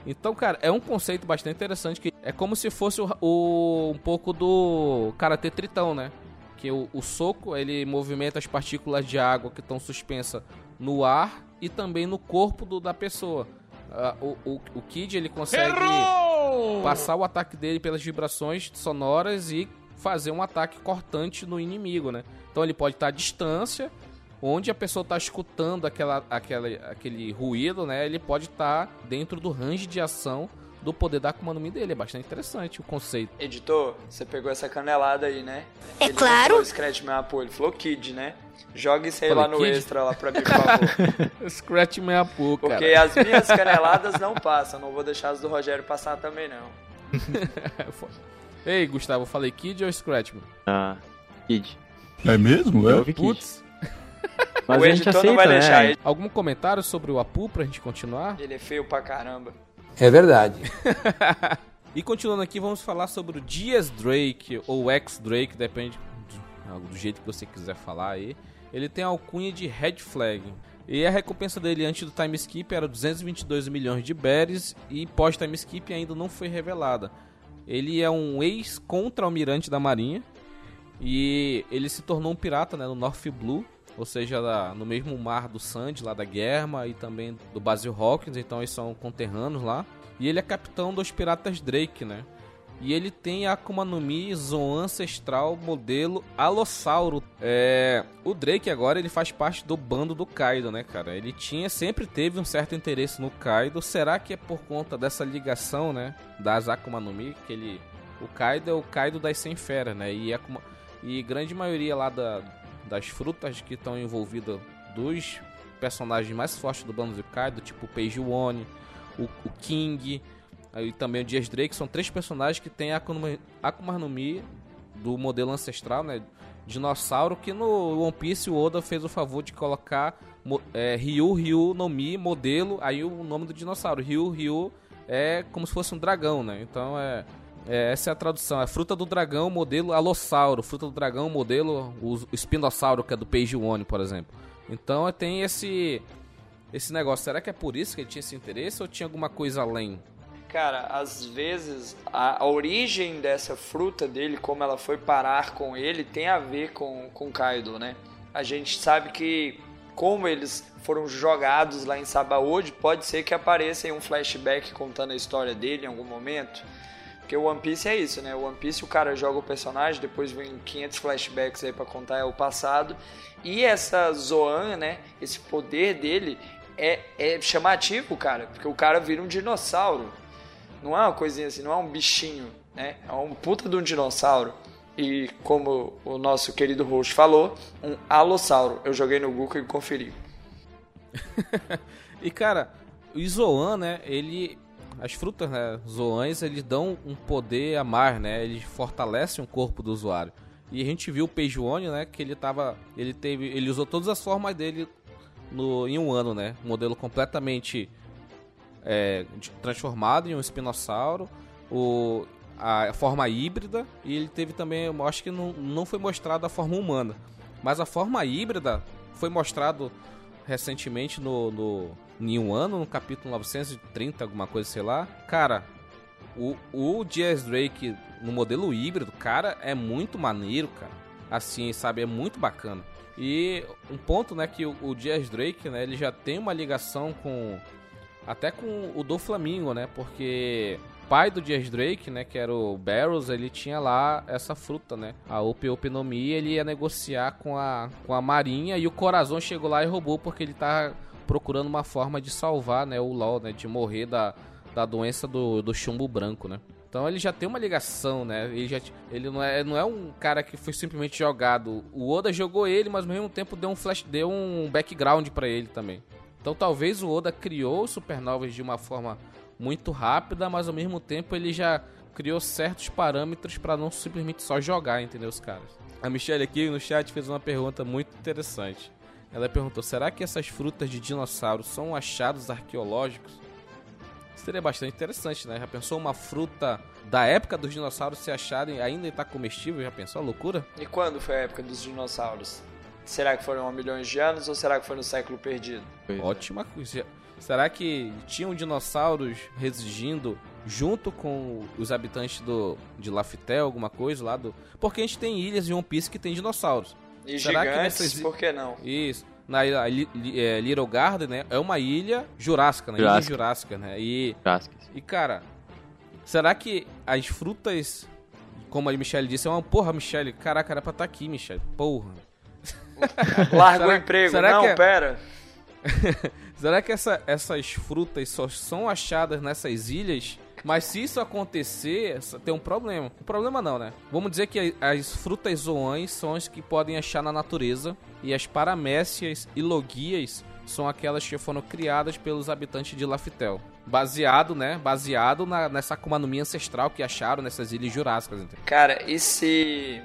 Então, cara, é um conceito bastante interessante que é como se fosse o, o- um pouco do Karate Tritão, né? Que o, o soco, ele movimenta as partículas de água que estão suspensas no ar e também no corpo do- da pessoa. Ah, o, o, o Kid, ele consegue passar o ataque dele pelas vibrações sonoras e fazer um ataque cortante no inimigo, né? Então ele pode estar à distância, onde a pessoa está escutando aquela, aquela, aquele ruído, né? Ele pode estar dentro do range de ação do poder da Akuma no Mi dele. É bastante interessante o conceito. Editor, você pegou essa canelada aí, né? É ele claro. Falou Scratch meu apoio, ele falou Kid, né? Joga isso aí Falei lá no Kid? extra lá pra mim, por favor. Scratch pu, cara. Porque as minhas caneladas não passam, não vou deixar as do Rogério passar também não. Ei, Gustavo, eu falei Kid ou Scratch? mano? Ah, Kid. É mesmo? Eu É? Putz, Mas o a gente editor aceita, não vai né? deixar ele. algum comentário sobre o Apu pra gente continuar? Ele é feio pra caramba. É verdade. E continuando aqui, vamos falar sobre o Dias Drake, ou X-Drake, depende do, do jeito que você quiser falar aí. Ele tem a alcunha de Red Flag. E a recompensa dele antes do time skip era 222 milhões de berries e pós time skip ainda não foi revelada. Ele é um ex-contra-almirante da marinha e ele se tornou um pirata né, no North Blue, ou seja, no mesmo mar do Sandy, lá da Guerma, e também do Basil Hawkins, então eles são conterrâneos lá. E ele é capitão dos piratas Drake, né? E ele tem a Akuma no Mi Zoan Ancestral modelo Alossauro. É, o Drake agora ele faz parte do bando do Kaido, né, cara? Ele tinha sempre teve um certo interesse no Kaido. Será que é por conta dessa ligação, né, das Akuma no Mi que ele o Kaido é o Kaido das 100 feras, né? E, Akuma- e grande maioria lá da das frutas que estão envolvidas dos personagens mais fortes do bando de Kaido, tipo o Page One, o, o King, aí também o Dias Drake, são três personagens que têm Akuma, Akuma no Mi do modelo ancestral, né? Dinossauro, que no One Piece o Oda fez o favor de colocar é, Ryu Ryu no Mi modelo, aí o nome do dinossauro. Ryu Ryu é como se fosse um dragão, né? Então é, é essa é a tradução. É fruta do dragão modelo Alossauro, fruta do dragão modelo o, o Espinossauro, que é do Page One, por exemplo. Então tem esse esse negócio. Será que é por isso que ele tinha esse interesse ou tinha alguma coisa além? Cara, às vezes a, a, origem dessa fruta dele, como ela foi parar com ele, tem a ver com, com Kaido, né? A gente sabe que, como eles foram jogados lá em Sabaody, pode ser que apareça em um flashback contando a história dele em algum momento. Porque o One Piece é isso, né? O One Piece o cara joga o personagem, depois vem 500 flashbacks aí para contar o passado. E essa Zoan, né? Esse poder dele é, é chamativo, cara. Porque o cara vira um dinossauro. Não é uma coisinha assim, não é um bichinho, né? É um puta de um dinossauro. E como o nosso querido host falou, um alossauro. Eu joguei no Google e conferi. e cara, o Zoan, né? Ele. As frutas, né? Zoãs, eles dão um poder a mais, né? Eles fortalecem o corpo do usuário. E a gente viu o Peijuone, né? Que ele tava. Ele teve. Ele usou todas as formas dele no, em um ano, né? Um modelo completamente é, transformado em um espinossauro, o, a forma híbrida, e ele teve também, eu acho que não, não foi mostrado a forma humana, mas a forma híbrida foi mostrado recentemente no, no em um ano, no capítulo 930, alguma coisa, sei lá. Cara, o, o Diaz Drake no modelo híbrido, cara, é muito maneiro, cara. Assim, sabe, é muito bacana. E um ponto, né, que o, o Drake, né, ele já tem uma ligação com até com o do Flamingo, né? Porque pai do Dias Drake, né, que era o Barrows, ele tinha lá essa fruta, né? A Opiopinomia, ele ia negociar com a, com a Marinha e o Corazon chegou lá e roubou porque ele tá procurando uma forma de salvar, né, o LoL, né, de morrer da, da doença do, do chumbo branco, né? Então ele já tem uma ligação, né? Ele, já, ele não, é, não é um cara que foi simplesmente jogado. O Oda jogou ele, mas ao mesmo tempo deu um flash, deu um background para ele também. Então talvez o Oda criou supernovas de uma forma muito rápida, mas ao mesmo tempo ele já criou certos parâmetros para não simplesmente só jogar, entendeu, os caras. A Michelle aqui no chat fez uma pergunta muito interessante. Ela perguntou: será que essas frutas de dinossauro são achados arqueológicos? Seria bastante interessante, né? Já pensou uma fruta da época dos dinossauros se acharem ainda está comestível? Já pensou a loucura? E quando foi a época dos dinossauros? Será que foram há milhões de anos ou será que foi no século perdido? É. Ótima coisa. Será que tinham dinossauros residindo junto com os habitantes do, de Laftel, alguma coisa lá do. Porque a gente tem ilhas em One Piece que tem dinossauros. E Será gigantes, que nessas... por que não? Isso. Na ilha, é, Little Garden, né? É uma ilha jurássica, né? Ilha jurássica, né? E, e, cara, será que as frutas, como a Michelle disse, é uma porra, Michelle, caraca, era pra estar tá aqui, Michelle, porra. Larga o emprego. Será não, que é... pera. será que essa, essas frutas só são achadas nessas ilhas? Mas se isso acontecer, tem um problema. Um problema não, né? Vamos dizer que as frutas zoãs são as que podem achar na natureza e as paramécias e logias são aquelas que foram criadas pelos habitantes de Laftel. Baseado, né? Baseado na, nessa Akuma ancestral que acharam nessas ilhas jurássicas. Entendeu? Cara, e se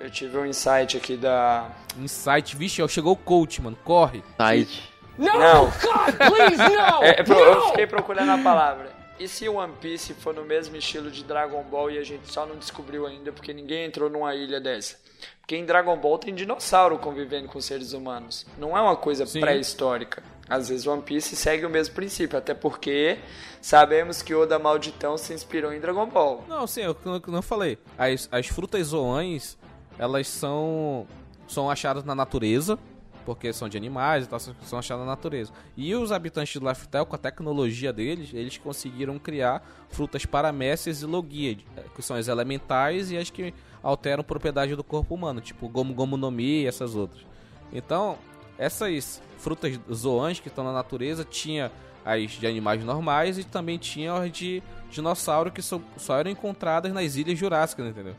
eu tive um insight aqui da. Insight, vixe, chegou o coach, mano. Corre. Insight. Não, não. God, please, não! É, é no! Eu fiquei procurando a palavra. E se One Piece for no mesmo estilo de Dragon Ball e a gente só não descobriu ainda porque ninguém entrou numa ilha dessa? Porque em Dragon Ball tem dinossauro convivendo com seres humanos. Não é uma coisa pré-histórica. Às vezes One Piece segue o mesmo princípio, até porque sabemos que Oda Malditão se inspirou em Dragon Ball. Não, sim, eu não falei. As, as frutas zoãs elas são são achadas na natureza, porque são de animais e tal, são achadas na natureza. E os habitantes de Laftel, com a tecnologia deles, eles conseguiram criar frutas paramécias e logia, que são as elementais e as que alteram propriedade do corpo humano, tipo Gomu Gomu no Mi e essas outras. Então, essas frutas zoãs que estão na natureza tinha as de animais normais e também tinha as de dinossauro que só, só eram encontradas nas ilhas jurássicas, entendeu?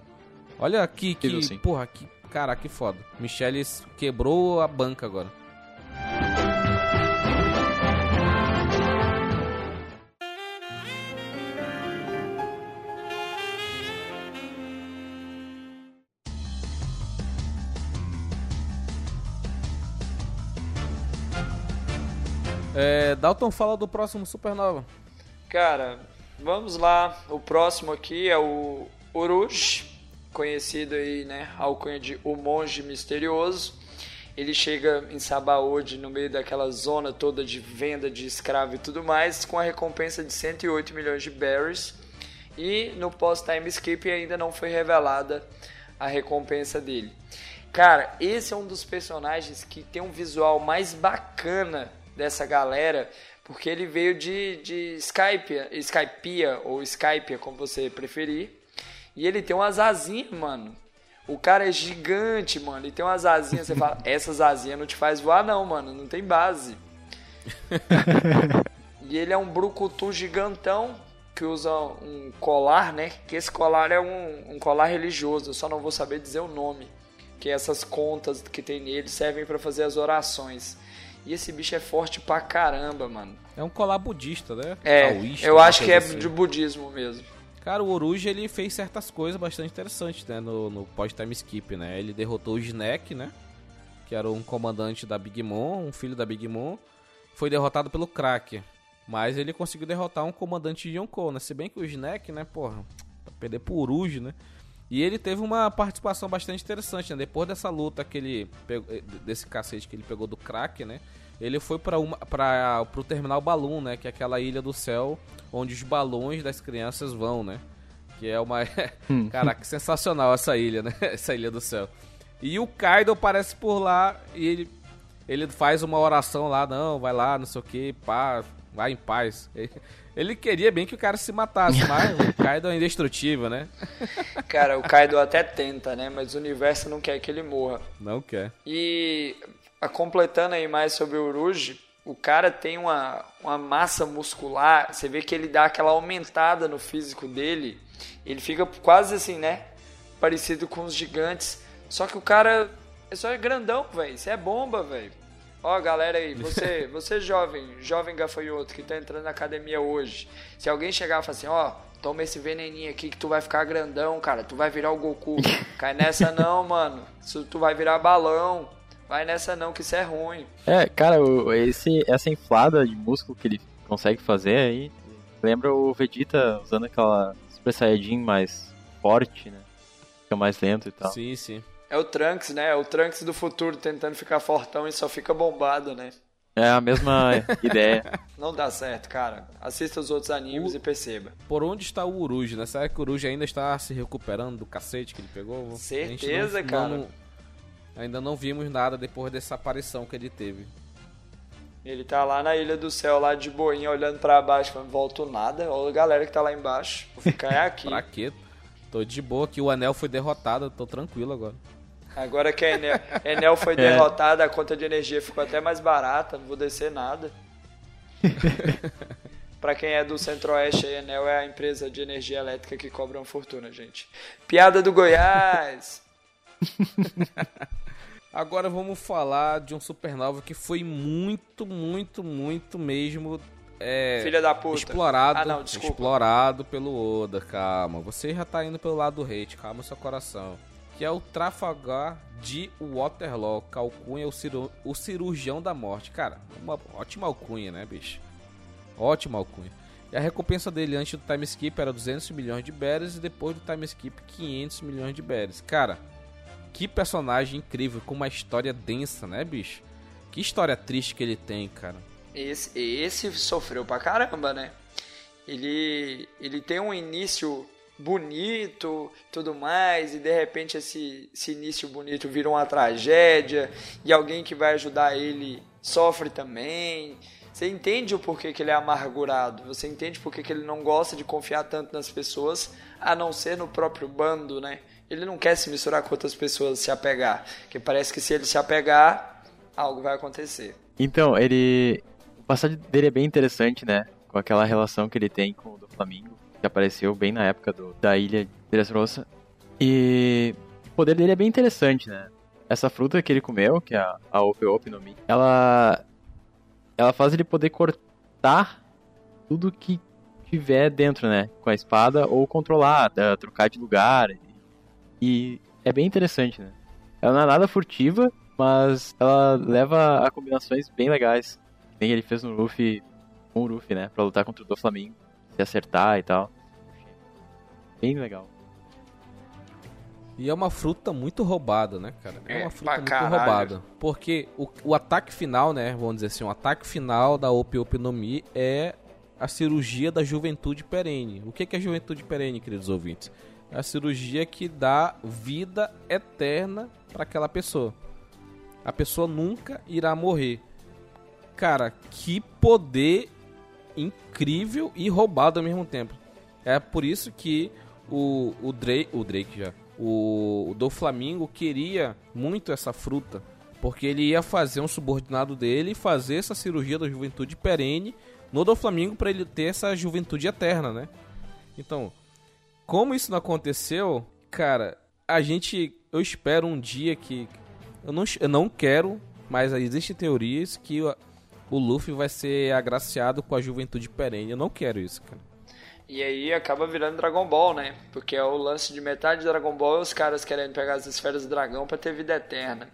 Olha aqui, que, assim. porra, que Caraca, que foda. Michelle quebrou a banca agora. É, Dalton fala do próximo Supernova. Cara, vamos lá. O próximo aqui é o Uruj, conhecido aí, né, alcunha de O Monge Misterioso. Ele chega em Sabaody, no meio daquela zona toda de venda de escravo e tudo mais, com a recompensa de 108 milhões de berries. E no pós-time skip ainda não foi revelada a recompensa dele. Cara, esse é um dos personagens que tem um visual mais bacana dessa galera, porque ele veio de, de Skype, Skypia ou Skype, como você preferir. E ele tem umas asinhas, mano. O cara é gigante, mano. Ele tem umas asinhas. Você fala, essas asinhas não te faz voar, não, mano. Não tem base. e ele é um brucutu gigantão que usa um colar, né? Que esse colar é um, um colar religioso. Eu só não vou saber dizer o nome. Que essas contas que tem nele servem para fazer as orações. E esse bicho é forte pra caramba, mano. É um colar budista, né? É, Taoísta, eu acho que é assim. de budismo mesmo. Cara, o Oruge ele fez certas coisas bastante interessantes, né, no, no pós-time skip, né? Ele derrotou o Snack, né? Que era um comandante da Big Mom, um filho da Big Mom. Foi derrotado pelo Crack. Mas ele conseguiu derrotar um comandante de Yonkou, né? Se bem que o Snack, né, porra, perder pro Oruge, né? E ele teve uma participação bastante interessante, né? Depois dessa luta que ele pegou, eh, desse cacete que ele pegou do crack, né? Ele foi para uma para pro terminal Balloon, né, que é aquela ilha do céu onde os balões das crianças vão, né? Que é uma hum. caraca, sensacional essa ilha, né? Essa ilha do céu. E o Kaido aparece por lá e ele ele faz uma oração lá, não, vai lá, não sei o que, pá, vai em paz. Ele queria bem que o cara se matasse, mas o Kaido é indestrutível, né? Cara, o Kaido até tenta, né? Mas o universo não quer que ele morra. Não quer. E completando aí mais sobre o Uruji, o cara tem uma, uma massa muscular, você vê que ele dá aquela aumentada no físico dele, ele fica quase assim, né? Parecido com os gigantes. Só que o cara é só grandão, velho. Isso é bomba, velho. Ó, galera aí, você, você jovem, jovem gafanhoto que tá entrando na academia hoje. Se alguém chegar e falar assim, ó, toma esse veneninho aqui que tu vai ficar grandão, cara, tu vai virar o Goku. Cai nessa não, mano. Tu vai virar balão. Vai nessa não, que isso é ruim. É, cara, esse, essa inflada de músculo que ele consegue fazer aí, lembra o Vegeta usando aquela Super Saiyajin mais forte, né? Fica mais lento e tal. Sim, sim. É o Trunks, né? É o Trunks do futuro tentando ficar fortão e só fica bombado, né? É a mesma ideia. Não dá certo, cara. Assista os outros animes o... e perceba. Por onde está o Uruj, né? Será que o Uruj ainda está se recuperando do cacete que ele pegou? Certeza, não, cara. Não, ainda não vimos nada depois dessa aparição que ele teve. Ele tá lá na Ilha do Céu, lá de boinha, olhando para baixo, falando, volto nada. Olha a galera que tá lá embaixo. Vou ficar aqui. pra quê? Tô de boa aqui, o anel foi derrotado, tô tranquilo agora. Agora que a Enel, Enel foi é. derrotada, a conta de energia ficou até mais barata, não vou descer nada. Para quem é do Centro-Oeste, a Enel é a empresa de energia elétrica que cobra uma fortuna, gente. Piada do Goiás! Agora vamos falar de um supernova que foi muito, muito, muito mesmo. É, Filha da puta. Explorado, ah, não, explorado pelo Oda, calma. Você já tá indo pelo lado do hate, calma seu coração que é o Trafalgar de Waterloo, que alcunha o, ciru o cirurgião da morte. Cara, uma ótima alcunha, né, bicho? Ótima alcunha. E a recompensa dele antes do time skip era 200 milhões de berries e depois do time skip 500 milhões de berries. Cara, que personagem incrível, com uma história densa, né, bicho? Que história triste que ele tem, cara. Esse, esse sofreu pra caramba, né? Ele, ele tem um início bonito, tudo mais, e de repente esse, esse início bonito vira uma tragédia, e alguém que vai ajudar ele sofre também. Você entende o porquê que ele é amargurado, você entende porquê que ele não gosta de confiar tanto nas pessoas, a não ser no próprio bando, né? Ele não quer se misturar com outras pessoas, se apegar, porque parece que se ele se apegar, algo vai acontecer. Então, ele... O passado dele é bem interessante, né? Com aquela relação que ele tem com o do Flamengo que apareceu bem na época do, da ilha de Dressrosa. E poder dele é bem interessante, né? Essa fruta que ele comeu, que é a, a Ope Ope no Mi, ela, ela faz ele poder cortar tudo que tiver dentro, né? Com a espada, ou controlar, trocar de lugar. E é bem interessante, né? Ela não é nada furtiva, mas ela leva a combinações bem legais. Nem ele fez no Luffy, com o Luffy, né? Pra lutar contra o Doflamingo, se acertar e tal. Bem legal. E é uma fruta muito roubada, né, cara? É, É, uma fruta pra muito caralho. roubada. Porque o, o ataque final, né? Vamos dizer assim, o ataque final da no Mi é a cirurgia da juventude perene. O que que é juventude perene, queridos ouvintes? É a cirurgia que dá vida eterna para aquela pessoa. A pessoa nunca irá morrer. Cara, que poder incrível e roubado ao mesmo tempo. É por isso que o, o Drake, o Drake já, o, o do Flamengo queria muito essa fruta, porque ele ia fazer um subordinado dele fazer essa cirurgia da juventude perene no do Flamengo para ele ter essa juventude eterna, né? Então, como isso não aconteceu, cara, a gente, eu espero um dia que eu não, eu não quero, mas existem teorias que o, o Luffy vai ser agraciado com a juventude perene. Eu não quero isso, cara. E aí acaba virando Dragon Ball, né? Porque é o lance de metade de Dragon Ball é os caras querendo pegar as esferas do dragão pra ter vida eterna.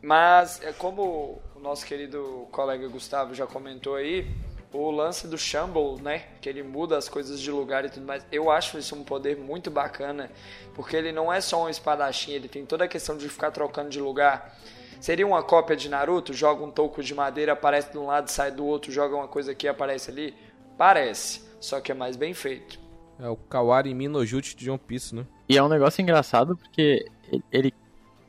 Mas é como o nosso querido colega Gustavo já comentou aí, o lance do Shamble, né? Que ele muda as coisas de lugar e tudo mais. Eu acho isso um poder muito bacana, porque ele não é só um espadachim, ele tem toda a questão de ficar trocando de lugar. Seria uma cópia de Naruto? Joga um toco de madeira, aparece de um lado, sai do outro, joga uma coisa aqui, aparece ali? Parece, só que é mais bem feito. É o Kawari Minojutsu de One Piece, né? E é um negócio engraçado porque ele-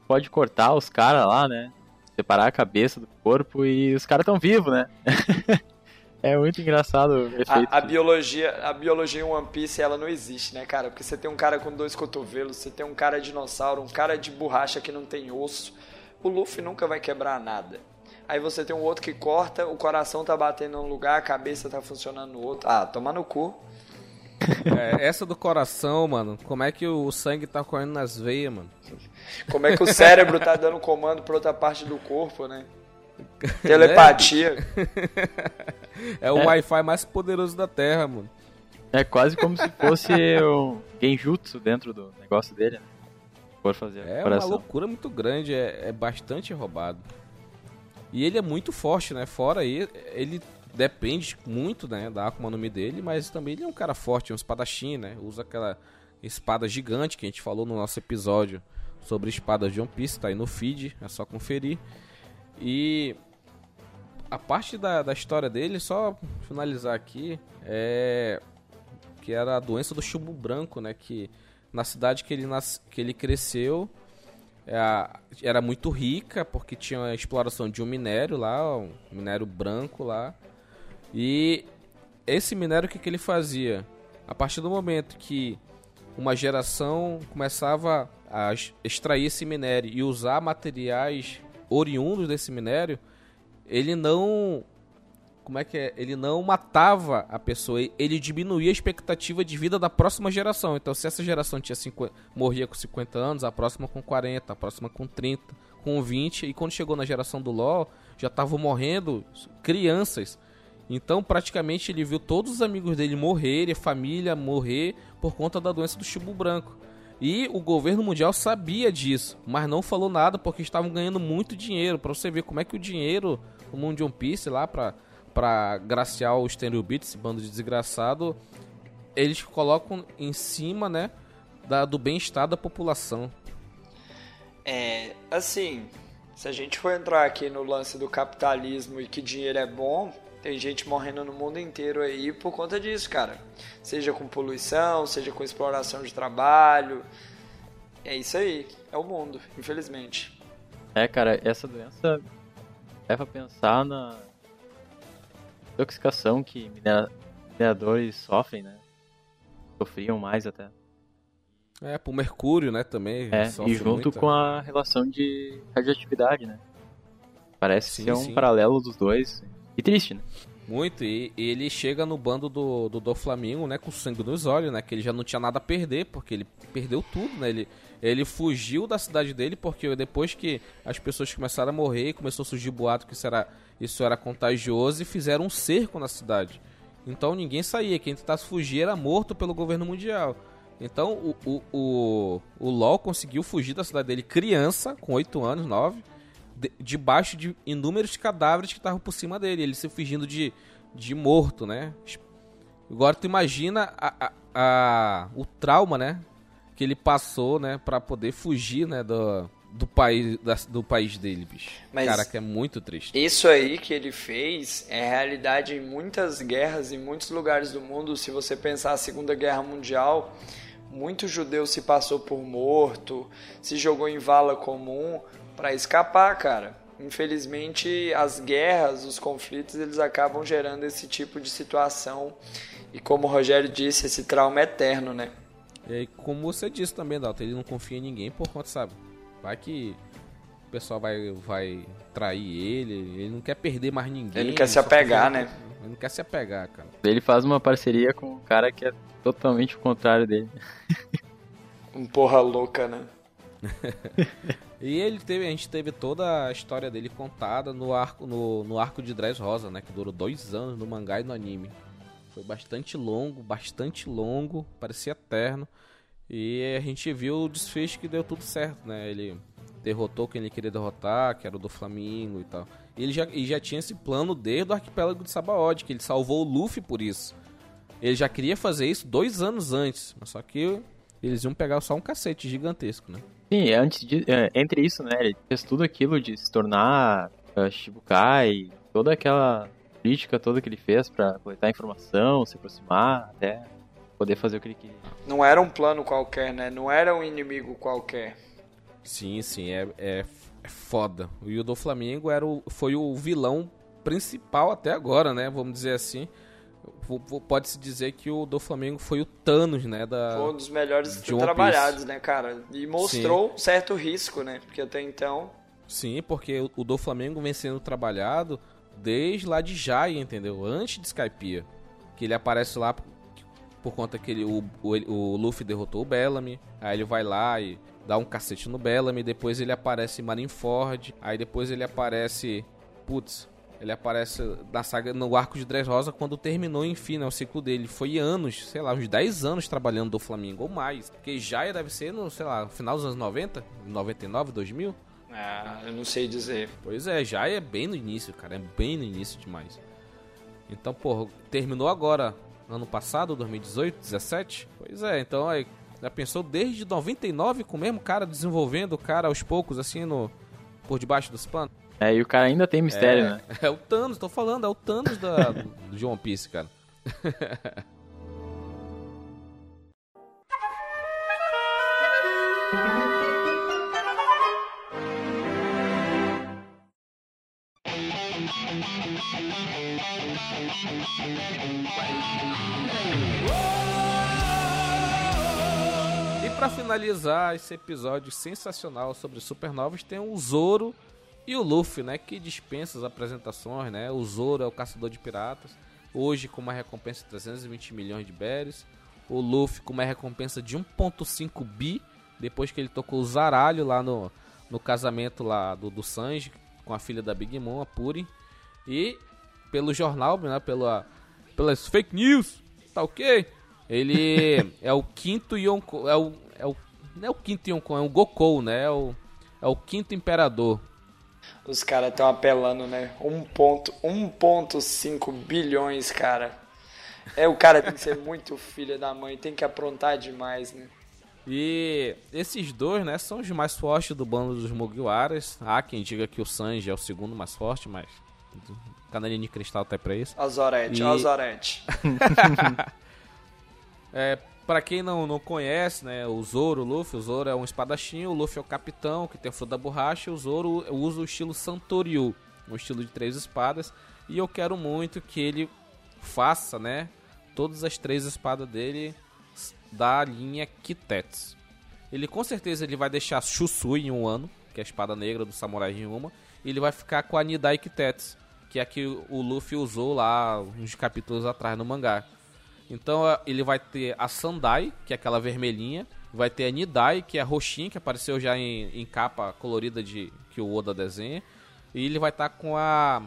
pode cortar os caras lá, né? Separar a cabeça do corpo e os caras tão vivos, né? é muito engraçado o efeito. A, a biologia, a biologia em One Piece ela não existe, né, cara? Porque você tem um cara com dois cotovelos, você tem um cara dinossauro, um cara de borracha que não tem osso. O Luffy nunca vai quebrar nada. Aí você tem um outro que corta, o coração tá batendo num lugar, a cabeça tá funcionando no outro. Ah, toma no cu. É, essa do coração, mano. Como é que o sangue tá correndo nas veias, mano? Como é que o cérebro tá dando comando pra outra parte do corpo, né? Telepatia. É o É. Wi-Fi mais poderoso da Terra, mano. É quase como se fosse um genjutsu dentro do negócio dele, né? For fazer É uma loucura muito grande, é, é bastante roubado. E ele é muito forte, né? Fora aí, ele depende muito, né, da Akuma no Mi dele, mas também ele é um cara forte, é um espadachim, né? Usa aquela espada gigante que a gente falou no nosso episódio sobre espadas de One Piece, tá aí no feed, é só conferir. E a parte da, da história dele, só finalizar aqui, é que era a doença do chumbo branco, né? Que na cidade que ele, nas, que ele cresceu é a- era muito rica, porque tinha a exploração de um minério lá, um minério branco lá. E esse minério, o que, que ele fazia? A partir do momento que uma geração começava a extrair esse minério e usar materiais oriundos desse minério, ele não como é que é? Ele não matava a pessoa, ele diminuía a expectativa de vida da próxima geração. Então, se essa geração tinha 50, morria com 50 anos, a próxima com 40, a próxima com 30, com 20, e quando chegou na geração do LoL, já estavam morrendo crianças. Então, praticamente, ele viu todos os amigos dele morrerem, família morrer por conta da doença do chumbo branco. E o governo mundial sabia disso, mas não falou nada porque estavam ganhando muito dinheiro. Pra você ver como é que o dinheiro mundo de One Piece lá pra, pra graciar o Stanley Beat, esse bando de desgraçado, eles colocam em cima, né, da, do bem-estar da população. É, assim, se a gente for entrar aqui no lance do capitalismo e que dinheiro é bom, tem gente morrendo no mundo inteiro aí por conta disso, cara. Seja com poluição, seja com exploração de trabalho. É isso aí, é o mundo, infelizmente. É, cara, essa doença leva a pensar na intoxicação que minera- mineradores sofrem, né? Sofriam mais até. É, pro Mercúrio, né, também. É, e junto muito. com a relação de radioatividade, né? Parece Sim, ser um sim. paralelo dos dois. E triste, né? Muito, e, e ele chega no bando do, do, do Flamengo, né, com sangue nos olhos, né, que ele já não tinha nada a perder, porque ele perdeu tudo, né, ele, ele fugiu da cidade dele, porque depois que as pessoas começaram a morrer, começou a surgir boato que isso era, isso era contagioso, e fizeram um cerco na cidade. Então ninguém saía, quem tentasse fugir era morto pelo governo mundial. Então o, o, o, o LOL conseguiu fugir da cidade dele criança, com 8 anos, 9, de, debaixo de inúmeros cadáveres que estavam por cima dele, ele se fingindo de, de morto, né? Agora tu imagina a, a, a, o trauma, né? Que ele passou, né? Pra poder fugir, né? Do, do país, da, do país dele, bicho. Mas Cara, que é muito triste. Isso aí que ele fez é realidade em muitas guerras, em muitos lugares do mundo. Se você pensar a Segunda Guerra Mundial, muito judeu se passou por morto, se jogou em vala comum para escapar, cara. Infelizmente, as guerras, os conflitos, eles acabam gerando esse tipo de situação. E como o Rogério disse, esse trauma é eterno, né? E como você disse também, Dalton, ele não confia em ninguém por conta, sabe? Vai que o pessoal vai, vai trair ele, ele não quer perder mais ninguém. Ele não quer se apegar, né? Ele não quer se apegar, cara. Ele faz uma parceria com um cara que é totalmente o contrário dele. um porra louca, né? e ele teve, a gente teve toda a história dele contada no arco, no, no arco de Dress Rosa, né? Que durou dois anos no mangá e no anime. Foi bastante longo, bastante longo, parecia eterno. E a gente viu o desfecho que deu tudo certo, né? Ele derrotou quem ele queria derrotar, que era o do Flamengo e tal. E ele já, ele já tinha esse plano desde o arquipélago de Sabaody, que ele salvou o Luffy por isso. Ele já queria fazer isso dois anos antes, mas só que eles iam pegar só um cacete gigantesco, né? Sim, antes de, é, entre isso, né, ele fez tudo aquilo de se tornar uh, Shibukai, toda aquela crítica toda que ele fez para coletar informação, se aproximar, até poder fazer o que ele queria. Não era um plano qualquer, né? Não era um inimigo qualquer. Sim, sim, é, é, é foda. O Yudo Flamengo era o, foi o vilão principal até agora, né? Vamos dizer assim pode-se dizer que o do Flamengo foi o Thanos, né? Da, foi um dos melhores trabalhados, né, cara? E mostrou Sim. certo risco, né? Porque até então. Sim, porque o do Flamengo vem sendo trabalhado desde lá de Jai, entendeu? Antes de Skypiea. Que ele aparece lá por, por conta que ele, o, o, o Luffy derrotou o Bellamy. Aí ele vai lá e dá um cacete no Bellamy. Depois ele aparece em Marineford. Aí depois ele aparece. Putz, ele aparece na saga, no arco de Dressrosa quando terminou, enfim, né, o ciclo dele. Foi anos, sei lá, uns 10 anos trabalhando do Flamengo ou mais. Porque já deve ser no, sei lá, final dos anos 90, 99, 2000. Ah, eu não sei dizer. Pois é, já é bem no início, cara, é bem no início demais. Então, porra, terminou agora, ano passado, 2018, 17? Pois é, então aí, já pensou desde 99 com o mesmo cara desenvolvendo o cara aos poucos, assim, no por debaixo dos panos? É, e o cara ainda tem mistério, é, né? É o Thanos, tô falando, é o Thanos da, do, do One Piece, cara. E para finalizar esse episódio sensacional sobre supernovas, tem o Zoro e o Luffy, né, que dispensa as apresentações, né? O Zoro é o caçador de piratas. Hoje com uma recompensa de 320 milhões de berries. O Luffy com uma recompensa de 1.5 bi, depois que ele tocou o zaralho lá no, no casamento lá do, do Sanji com a filha da Big Mom, a Puri. E pelo jornal, né, pela, pelas fake news, tá ok? Ele é o quinto Yonko, é o, é o, não é o quinto Yonko, é o Gokou, né? É o, é o quinto imperador. Os caras estão apelando, né? 1.5 bilhões, cara. É, o cara tem que ser muito filho da mãe, tem que aprontar demais, né? E esses dois, né, são os mais fortes do bando dos Mugiwaras. Há quem diga que o Sanji é o segundo mais forte, mas canelinha de cristal até pra isso. Azorete, e... Azorete. é, para quem não, não conhece, né, o Zoro, o Luffy, o Zoro é um espadachim, o Luffy é o capitão que tem a fruta da borracha, e o Zoro usa o estilo Santoryu, um estilo de três espadas, e eu quero muito que ele faça, né, todas as três espadas dele da linha Kitetsu. Ele com certeza ele vai deixar Shusui em um ano, que é a espada negra do Samurai Ryuma, e ele vai ficar com a Nidai Kitetsu, que é a que o Luffy usou lá uns capítulos atrás no mangá. Então ele vai ter a Sandai, que é aquela vermelhinha, vai ter a Nidai, que é a roxinha, que apareceu já em, em capa colorida de que o Oda desenha, e ele vai estar tá com a,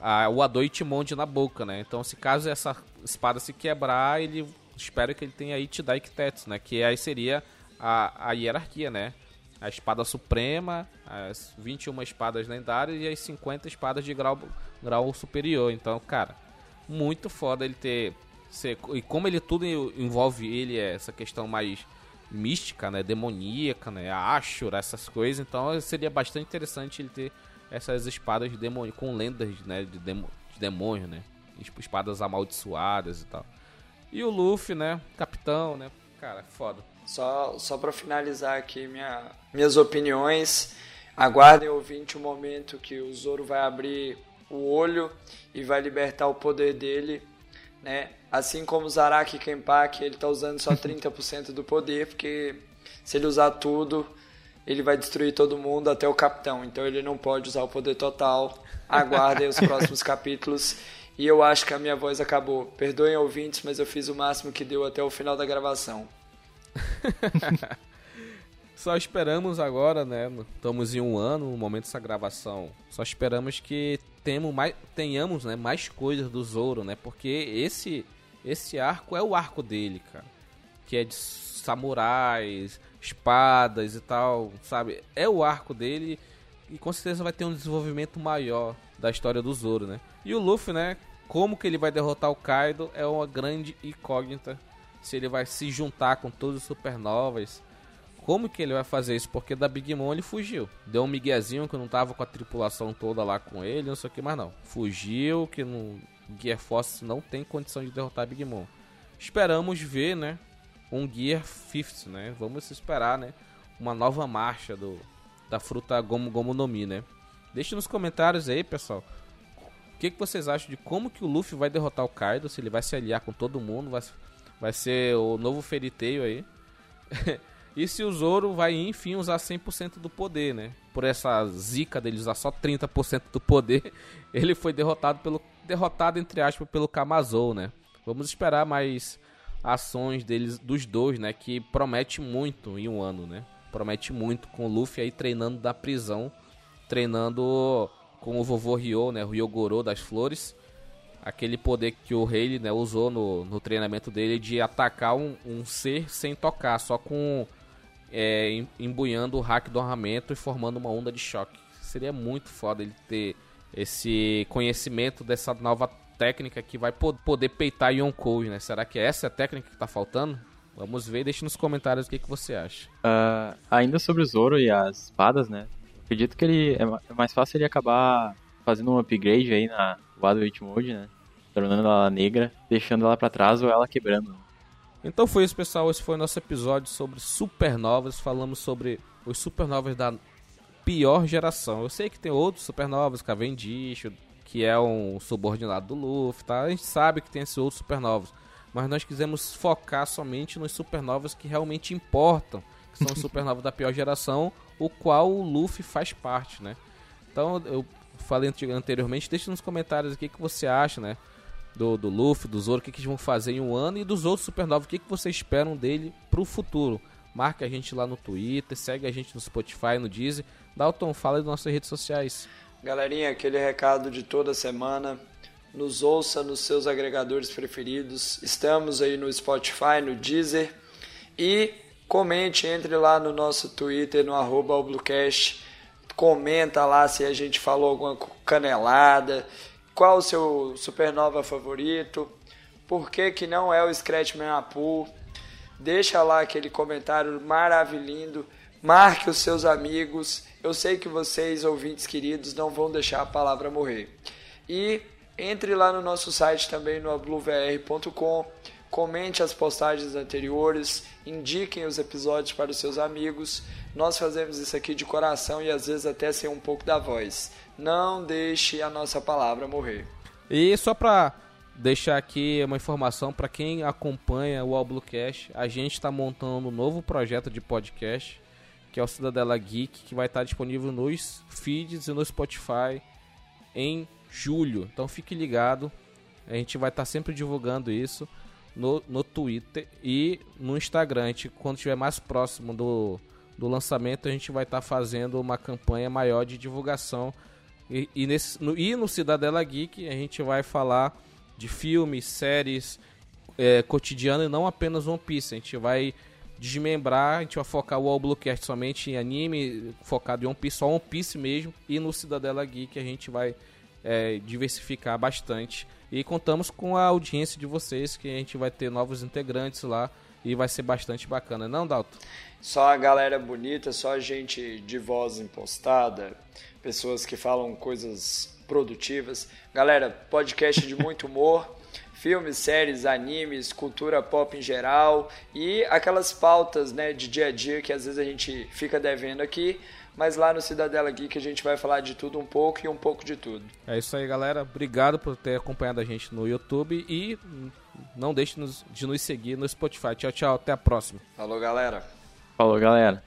a o Ado Itimonde na boca, né? Então se caso essa espada se quebrar, ele espero que ele tenha Itidai Kitetsu, né? Que aí seria a, a hierarquia, né? A espada suprema, as 21 espadas lendárias e as 50 espadas de grau, grau superior. Então, cara, muito foda ele ter e como ele tudo envolve ele é essa questão mais mística, né, demoníaca, né, a Ashura, essas coisas, então seria bastante interessante ele ter essas espadas de demônio com lendas, né, de, demo, de demônio, né, espadas amaldiçoadas e tal. E o Luffy, né, capitão, né, cara, foda. Só só para finalizar aqui minha, minhas opiniões, aguardem ouvinte o momento que o Zoro vai abrir o olho e vai libertar o poder dele né? Assim como o Zaraki Kenpachi, ele está usando só 30% do poder, porque se ele usar tudo, ele vai destruir todo mundo, até o capitão. Então ele não pode usar o poder total. Aguardem os próximos capítulos. E eu acho que a minha voz acabou. Perdoem ouvintes, mas eu fiz o máximo que deu até o final da gravação. Só esperamos agora, né? Estamos em um ano no momento dessa gravação. Só esperamos que mais, tenhamos né, mais coisas do Zoro, né? Porque esse esse arco é o arco dele, cara. Que é de samurais, espadas e tal, sabe? É o arco dele e com certeza vai ter um desenvolvimento maior da história do Zoro, né? E o Luffy, né? Como que ele vai derrotar o Kaido é uma grande incógnita. Se ele vai se juntar com todos os supernovas como que ele vai fazer isso? Porque da Big Mom ele fugiu. Deu um miguezinho que não tava com a tripulação toda lá com ele, não sei o que mais não. Fugiu, que no Gear Force não tem condição de derrotar a Big Mom. Esperamos ver, né? Um Gear Fifth, né? Vamos esperar, né? Uma nova marcha do da fruta Gomu Gomu no Mi, né? Deixe nos comentários aí, pessoal. O que, que vocês acham de como que o Luffy vai derrotar o Kaido? Se ele vai se aliar com todo mundo? Vai, vai ser o novo Tail aí? E se o Zoro vai, enfim, usar 100% do poder, né? Por essa zica dele usar só 30% do poder, ele foi derrotado pelo derrotado entre aspas pelo Kamazou, né? Vamos esperar mais ações deles dos dois, né, que promete muito em um ano, né? Promete muito com o Luffy aí treinando da prisão, treinando com o vovô Ryo, né, Ryogoro das flores. Aquele poder que o Rei né, usou no, no treinamento dele de atacar um, um ser sem tocar, só com é, embuiando o hack do armamento e formando uma onda de choque. Seria muito foda ele ter esse conhecimento dessa nova técnica que vai poder peitar Yonkou, né? Será que é essa a técnica que tá faltando? Vamos ver, deixe nos comentários o que, que você acha. Uh, ainda sobre o Zoro e as espadas, né? Acredito que ele é, é mais fácil ele acabar fazendo um upgrade aí na Wild Mode, né? Tornando ela negra, deixando ela para trás ou ela quebrando. Então foi isso, pessoal. Esse foi o nosso episódio sobre supernovas. Falamos sobre os supernovas da pior geração. Eu sei que tem outros supernovas, Cavendish, que é um subordinado do Luffy, tá? A gente sabe que tem esses outros supernovas. Mas nós quisemos focar somente nos supernovas que realmente importam, que são os supernovas da pior geração, o qual o Luffy faz parte, né? Então, eu falei anteriormente, deixe nos comentários o que, que você acha, né? Do, do Luffy, do Zoro, o que, que eles vão fazer em um ano e dos outros supernovos, o que, que vocês esperam dele pro futuro. Marca a gente lá no Twitter, segue a gente no Spotify, no Deezer. Dalton, fala das nossas redes sociais. Galerinha, aquele recado de toda semana. Nos ouça nos seus agregadores preferidos. Estamos aí no Spotify, no Deezer. E comente, entre lá no nosso Twitter, no arroba Comenta lá se a gente falou alguma canelada qual o seu supernova favorito? Por que, que não é o Scratchman Apu? Deixa lá aquele comentário maravilhoso. Marque os seus amigos. Eu sei que vocês, ouvintes queridos, não vão deixar a palavra morrer. E entre lá no nosso site também no bluevr.com. Comente as postagens anteriores, indiquem os episódios para os seus amigos. Nós fazemos isso aqui de coração e às vezes até sem um pouco da voz. Não deixe a nossa palavra morrer. E só para deixar aqui uma informação para quem acompanha o Albluecast, a gente está montando um novo projeto de podcast, que é o Cidadela Geek, que vai estar disponível nos feeds e no Spotify em julho. Então fique ligado, a gente vai estar tá sempre divulgando isso no, no Twitter e no Instagram. A gente, quando estiver mais próximo do, do lançamento, a gente vai estar tá fazendo uma campanha maior de divulgação. E, e, nesse, no, e no Cidadela Geek a gente vai falar de filmes, séries, é, cotidiano e não apenas One Piece. A gente vai desmembrar, a gente vai focar o All Bluecast somente em anime, focado em One Piece, só One Piece mesmo. E no Cidadela Geek a gente vai é, diversificar bastante. E contamos com a audiência de vocês, que a gente vai ter novos integrantes lá e vai ser bastante bacana, não, Dalton? Só a galera bonita, só a gente de voz impostada, pessoas que falam coisas produtivas. Galera, podcast de muito humor. filmes, séries, animes, cultura pop em geral e aquelas pautas né, de dia a dia que às vezes a gente fica devendo aqui, mas lá no Cidadela Geek a gente vai falar de tudo um pouco e um pouco de tudo. É isso aí, galera. Obrigado por ter acompanhado a gente no YouTube e não deixe de nos seguir no Spotify. Tchau, tchau. Até a próxima. Falou, galera. Falou, galera.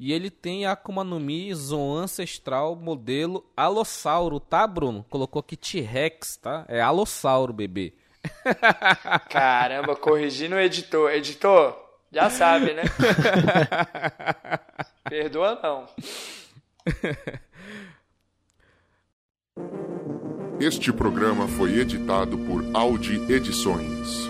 E ele tem a Akuma no Mi Zoan Ancestral modelo Alossauro, tá, Bruno? Colocou aqui T-Rex, tá? É Alossauro, bebê. Caramba, corrigindo o editor. Editor, já sabe, né? Perdoa não. Este programa foi editado por Audi Edições.